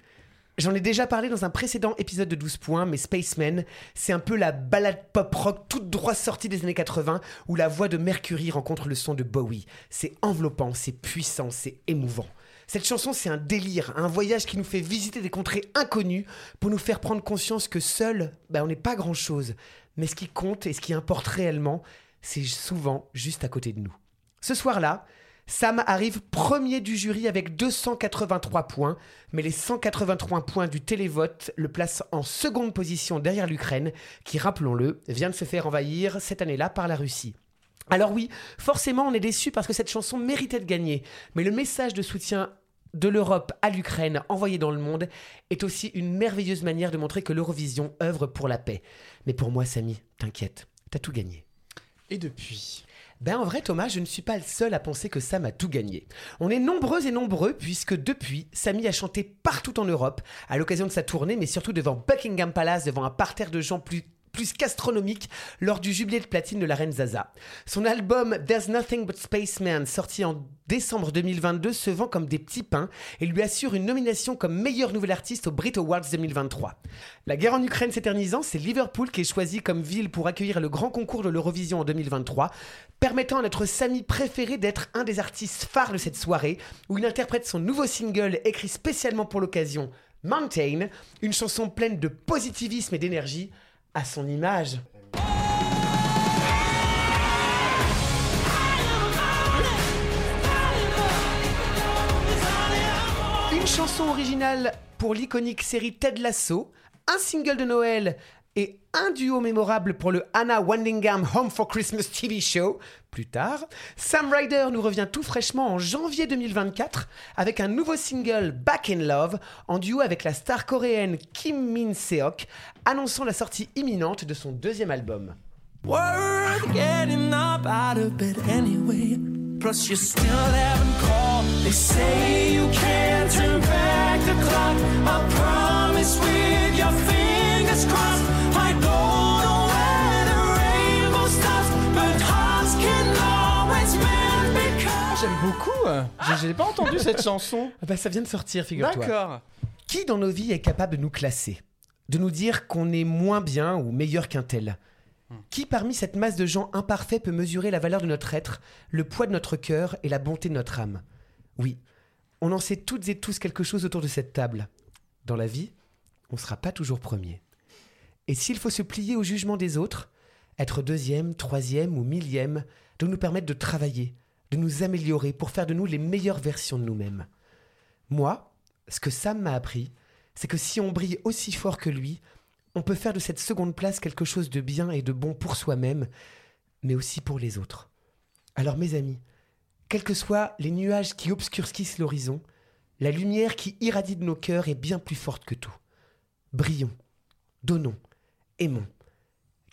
J'en ai déjà parlé dans un précédent épisode de 12 points, mais Spaceman, c'est un peu la balade pop-rock toute droite sortie des années 80 où la voix de Mercury rencontre le son de Bowie. C'est enveloppant, c'est puissant, c'est émouvant. Cette chanson, c'est un délire, un voyage qui nous fait visiter des contrées inconnues pour nous faire prendre conscience que seul, ben, on n'est pas grand-chose. Mais ce qui compte et ce qui importe réellement, c'est souvent juste à côté de nous. Ce soir-là, Sam arrive premier du jury avec 283 points, mais les 183 points du télévote le placent en seconde position derrière l'Ukraine, qui, rappelons-le, vient de se faire envahir cette année-là par la Russie. Alors oui, forcément on est déçu parce que cette chanson méritait de gagner, mais le message de soutien de l'Europe à l'Ukraine envoyé dans le monde est aussi une merveilleuse manière de montrer que l'Eurovision œuvre pour la paix. Mais pour moi, Samy, t'inquiète, t'as tout gagné. Et depuis? Ben en vrai Thomas, je ne suis pas le seul à penser que Sam a tout gagné. On est nombreux et nombreux puisque depuis, Samy a chanté partout en Europe à l'occasion de sa tournée, mais surtout devant Buckingham Palace, devant un parterre de gens plus plus qu'astronomique lors du jubilé de platine de la reine Zaza. Son album There's Nothing But Spaceman, sorti en décembre 2022, se vend comme des petits pains et lui assure une nomination comme meilleur nouvel artiste au Brit Awards 2023. La guerre en Ukraine s'éternisant, c'est Liverpool qui est choisi comme ville pour accueillir le grand concours de l'Eurovision en 2023, permettant à notre Samy préféré d'être un des artistes phares de cette soirée, où il interprète son nouveau single écrit spécialement pour l'occasion, Mountain, une chanson pleine de positivisme et d'énergie à son image. Une chanson originale pour l'iconique série Ted Lasso, un single de Noël et un duo mémorable pour le Anna Wandingham Home for Christmas TV show. Plus tard, Sam Ryder nous revient tout fraîchement en janvier 2024 avec un nouveau single Back in Love en duo avec la star coréenne Kim Min Seok, annonçant la sortie imminente de son deuxième album. Plus, you still haven't called. They say you can't the clock. Promise with your fingers crossed. J'aime beaucoup. J'ai- J'ai pas entendu cette chanson. Ah bah, ça vient de sortir, figure-toi. D'accord. Qui dans nos vies est capable de nous classer De nous dire qu'on est moins bien ou meilleur qu'un tel? Qui parmi cette masse de gens imparfaits peut mesurer la valeur de notre être, le poids de notre cœur et la bonté de notre âme? Oui, on en sait toutes et tous quelque chose autour de cette table. Dans la vie, on ne sera pas toujours premier. Et s'il faut se plier au jugement des autres, être deuxième, troisième ou millième doit nous permettre de travailler, de nous améliorer pour faire de nous les meilleures versions de nous-mêmes. Moi, ce que Sam m'a appris, c'est que si on brille aussi fort que lui, on peut faire de cette seconde place quelque chose de bien et de bon pour soi-même, mais aussi pour les autres. Alors mes amis, quels que soient les nuages qui obscurcissent l'horizon, la lumière qui irradie de nos cœurs est bien plus forte que tout. Brillons, donnons, aimons,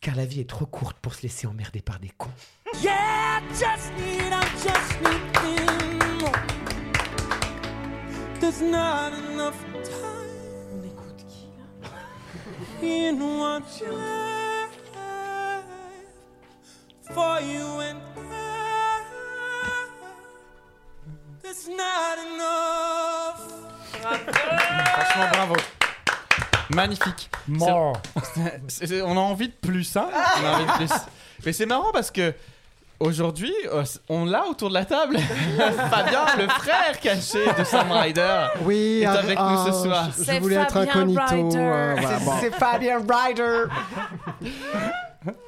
car la vie est trop courte pour se laisser emmerder par des cons. Just need him. There's not enough time. On écoute qui là In one life for you and I. There's not enough. Franchement, bravo. Magnifique. Mort. On a envie de plus, hein On a envie de plus. Mais c'est marrant parce que aujourd'hui, euh, on l'a autour de la table. Fabien, le frère caché de Sam Ryder, Oui, est ah, avec nous ah, ce soir. je- je voulais être Fabien incognito. Ryder. euh, voilà, bon. C'est Fabien Ryder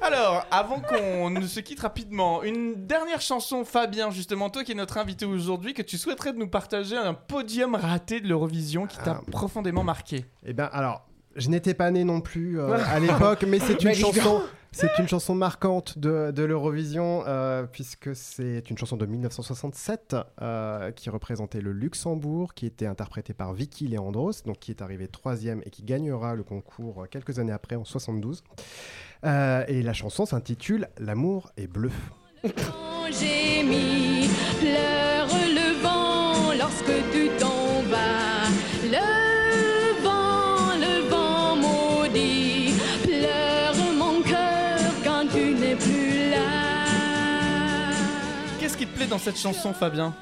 Alors, avant qu'on se quitte rapidement, une dernière chanson, Fabien, justement, toi qui es notre invité aujourd'hui, que tu souhaiterais de nous partager un podium raté de l'Eurovision qui t'a profondément marqué. Eh bien, alors, je n'étais pas né non plus euh, à l'époque, mais c'est une chanson. C'est une chanson marquante de, de l'Eurovision, euh, puisque c'est une chanson de 1967 euh, qui représentait le Luxembourg, qui était interprétée par Vicky Leandros, donc qui est arrivée troisième et qui gagnera le concours quelques années après, en 72. Euh, et la chanson s'intitule L'amour est bleu. J'ai mis dans cette chanson, Fabien?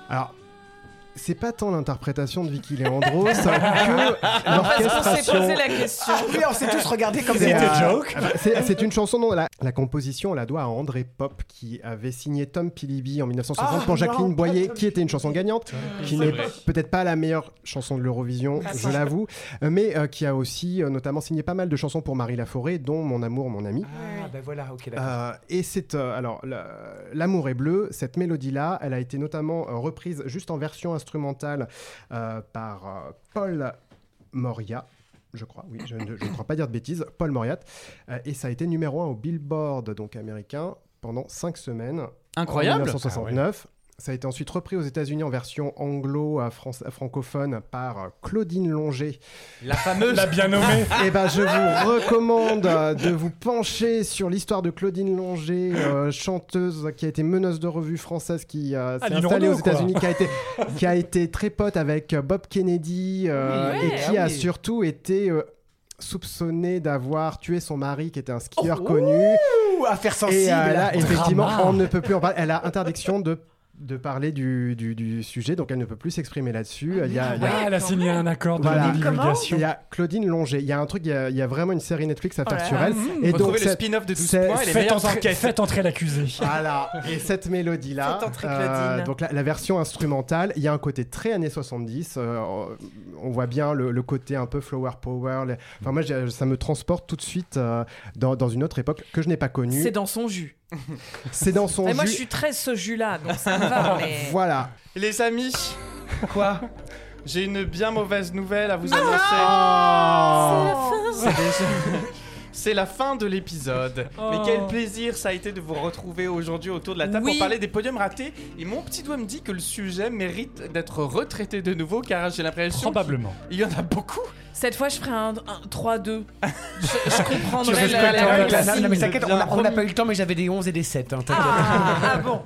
C'est pas tant l'interprétation de Vicky Leandros que l'orchestration. posé la question. Ah oui, on s'est tous regardés comme C'est, des euh, jokes. ah bah, C'est une chanson dont la, la composition, on la doit à André Pop, qui avait signé Tom Pilibi en 1960 Ah, pour Jacqueline Boyer, qui était une chanson gagnante, qui n'est peut-être pas la meilleure chanson de l'Eurovision, je l'avoue, euh, mais euh, qui a aussi euh, notamment signé pas mal de chansons pour Marie Laforêt, dont Mon amour, mon ami. Ah, ben voilà, ok. Euh, et c'est euh, alors la- l'amour est bleu. Cette mélodie-là, elle a été notamment euh, reprise juste en version instrumentale euh, par euh, Paul Moria. Je crois, oui, je ne je ne crois pas dire de bêtises, Paul Moriat. Euh, et ça a été numéro un au Billboard donc américain pendant 5 semaines. Incroyable. En 1969. Ça a été ensuite repris aux États-Unis en version anglo-francophone par euh, Claudine Longer. La fameuse. La bien nommée. Eh ben, je vous recommande de vous pencher sur l'histoire de Claudine Longer, euh, chanteuse qui a été meneuse de revue française, qui euh, s'est Ah, installée aux. États-Unis, qui a été qui a été très pote avec Bob Kennedy euh, Oui, et qui ah a oui. surtout été euh, soupçonnée d'avoir tué son mari, qui était un skieur Oh, connu. ouh, affaire Et sensible. euh, là, effectivement, Drama. on ne peut plus en parler. Elle a interdiction de de parler du, du, du sujet, donc elle ne peut plus s'exprimer là-dessus. Il y a- il y a- Ah, elle a signé un accord de voilà. non-divulgation. Il y a Claudine Longer. Il y a un truc, il y a, il y a vraiment une série Netflix à Oh faire là sur elle. Mmh, et retrouvez le spin-off de 12 c'est- points et les Faites entrer, faites entrer l'accusé. Voilà. Et cette mélodie-là, Faites entrer Claudine. donc la, la version instrumentale, il y a un côté très années 70. euh, on voit bien le, le côté un peu flower power. les- Enfin, moi, ça me transporte tout de suite euh, dans, dans une autre époque que je n'ai pas connue. C'est dans son jus. C'est dans son Et moi, jus. je suis très ce jus-là, donc ça me va. mais- Voilà. Les amis, Quoi j'ai une bien mauvaise nouvelle à vous Ah annoncer. Oh. C'est déjà- C'est la fin de l'épisode. Mais Oh. quel plaisir ça a été de vous retrouver aujourd'hui autour de la table Oui. pour parler des podiums ratés. Et mon petit doigt me dit que le sujet mérite d'être retraité de nouveau car j'ai l'impression Probablement. qu'il y en a beaucoup. Cette fois, je ferai un, un 3-2. Je, je comprendrai la, la la consigne. Non, non, mais t'inquiète, on n'a pas eu le temps, mais j'avais des 11 et des 7. hein. Ah, ah bon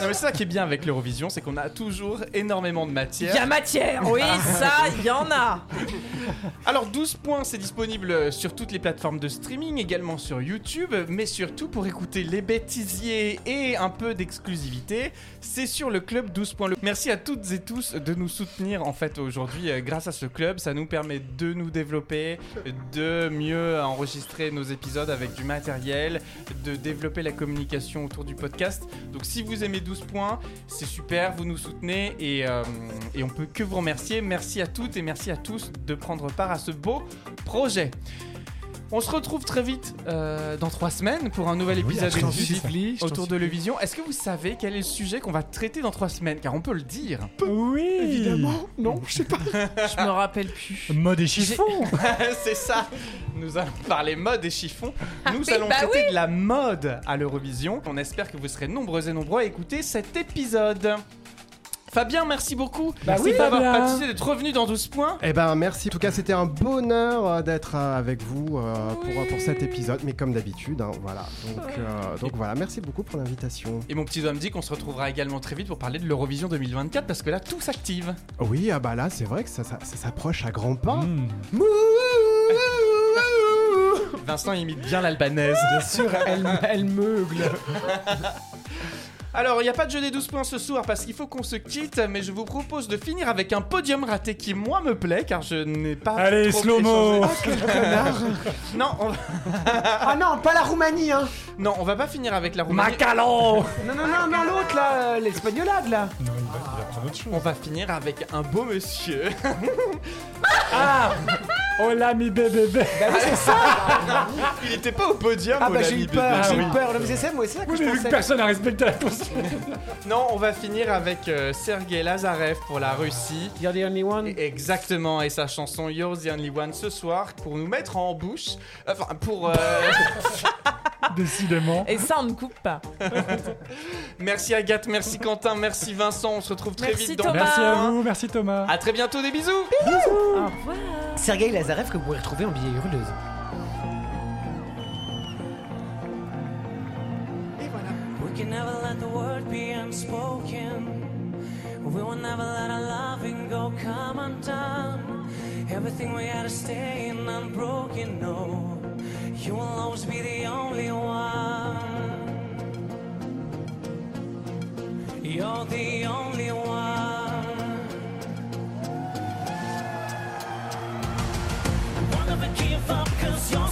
Non mais c'est ça qui est bien avec l'Eurovision, c'est qu'on a toujours énormément de Il matière. y a matière, oui, ça, il y en a. Alors 12 points, c'est disponible sur toutes les plateformes de streaming, également sur YouTube, mais surtout pour écouter les bêtisiers et un peu d'exclusivité, c'est sur le club 12 points. Merci à toutes et tous de nous soutenir en fait aujourd'hui euh, grâce à ce club, ça nous permet de nous développer, de mieux enregistrer nos épisodes avec du matériel, de développer la communication autour du podcast. Donc si vous aimez 12 points, c'est super, vous nous soutenez et, euh, et on peut que vous remercier. Merci à toutes et merci à tous de prendre part à ce beau projet. On se retrouve très vite euh, dans trois semaines pour un nouvel épisode exclusif supplie, je t'en autour de l'Eurovision. Est-ce que vous savez quel est le sujet qu'on va traiter dans trois semaines? Car on peut le dire. Oui. Évidemment, non, je sais pas. Je me rappelle plus. Mode et chiffon. C'est ça. Nous allons parler mode et chiffon. Nous oui, allons bah traiter oui. de la mode à l'Eurovision. On espère que vous serez nombreux et nombreux à écouter cet épisode. Fabien, merci beaucoup. Bah merci oui, d'avoir Fabien. participé, d'être revenu dans 12 points. Eh ben merci. En tout cas, c'était un bonheur euh, d'être euh, avec vous euh, pour, pour cet épisode, mais comme d'habitude, hein, voilà. Donc, euh, donc voilà, merci beaucoup pour l'invitation. Et mon petit doigt me dit qu'on se retrouvera également très vite pour parler de l'Eurovision 2024 parce que là tout s'active. Oui, ah bah là, c'est vrai que ça, ça- ça s'approche à grands pas. Mmh. Vincent imite bien l'albanaise. Bien sûr, elle, elle meugle. Alors, il n'y a pas de jeu des 12 points ce soir parce qu'il faut qu'on se quitte, mais je vous propose de finir avec un podium raté qui, moi, me plaît car je n'ai pas. Allez, trop slow-mo. échangé. Oh, quel connard Non, on va... Ah non, pas la Roumanie, hein non, on va pas finir avec la Roumanie. Macalon. Non, non, non, non, l'autre, là, euh, l'espagnolade, là Non, il va, il va prendre autre chose. On va finir avec un beau monsieur. Ah Oh là, mi bébé. Bah oui, c'est ça Il était pas au podium. Ah oh bah j'ai eu bébé. peur, Ah j'ai eu peur. Non, mais c'est ça, moi, c'est ça que Oui, je mais vu que pensais. personne n'a respecté la consigne. Non, on va finir avec euh, Sergei Lazarev pour la Russie. You're the only one. Exactement, et sa chanson You're the Only One ce soir pour nous mettre en bouche. Enfin, pour. euh, Décidément. Et ça, on ne coupe pas. merci Agathe, merci Quentin, merci Vincent. On se retrouve très Merci vite dans Thomas. Merci à vous, merci Thomas. À très bientôt, des bisous. Au revoir. Sergei Lazarev que vous pourrez retrouver en billet hurleuse. We can never let the word be unspoken. We will never let our loving go come undone. Everything we had to stay in unbroken. No, You will always be the only one. You're the only one. One of a give up, cause you're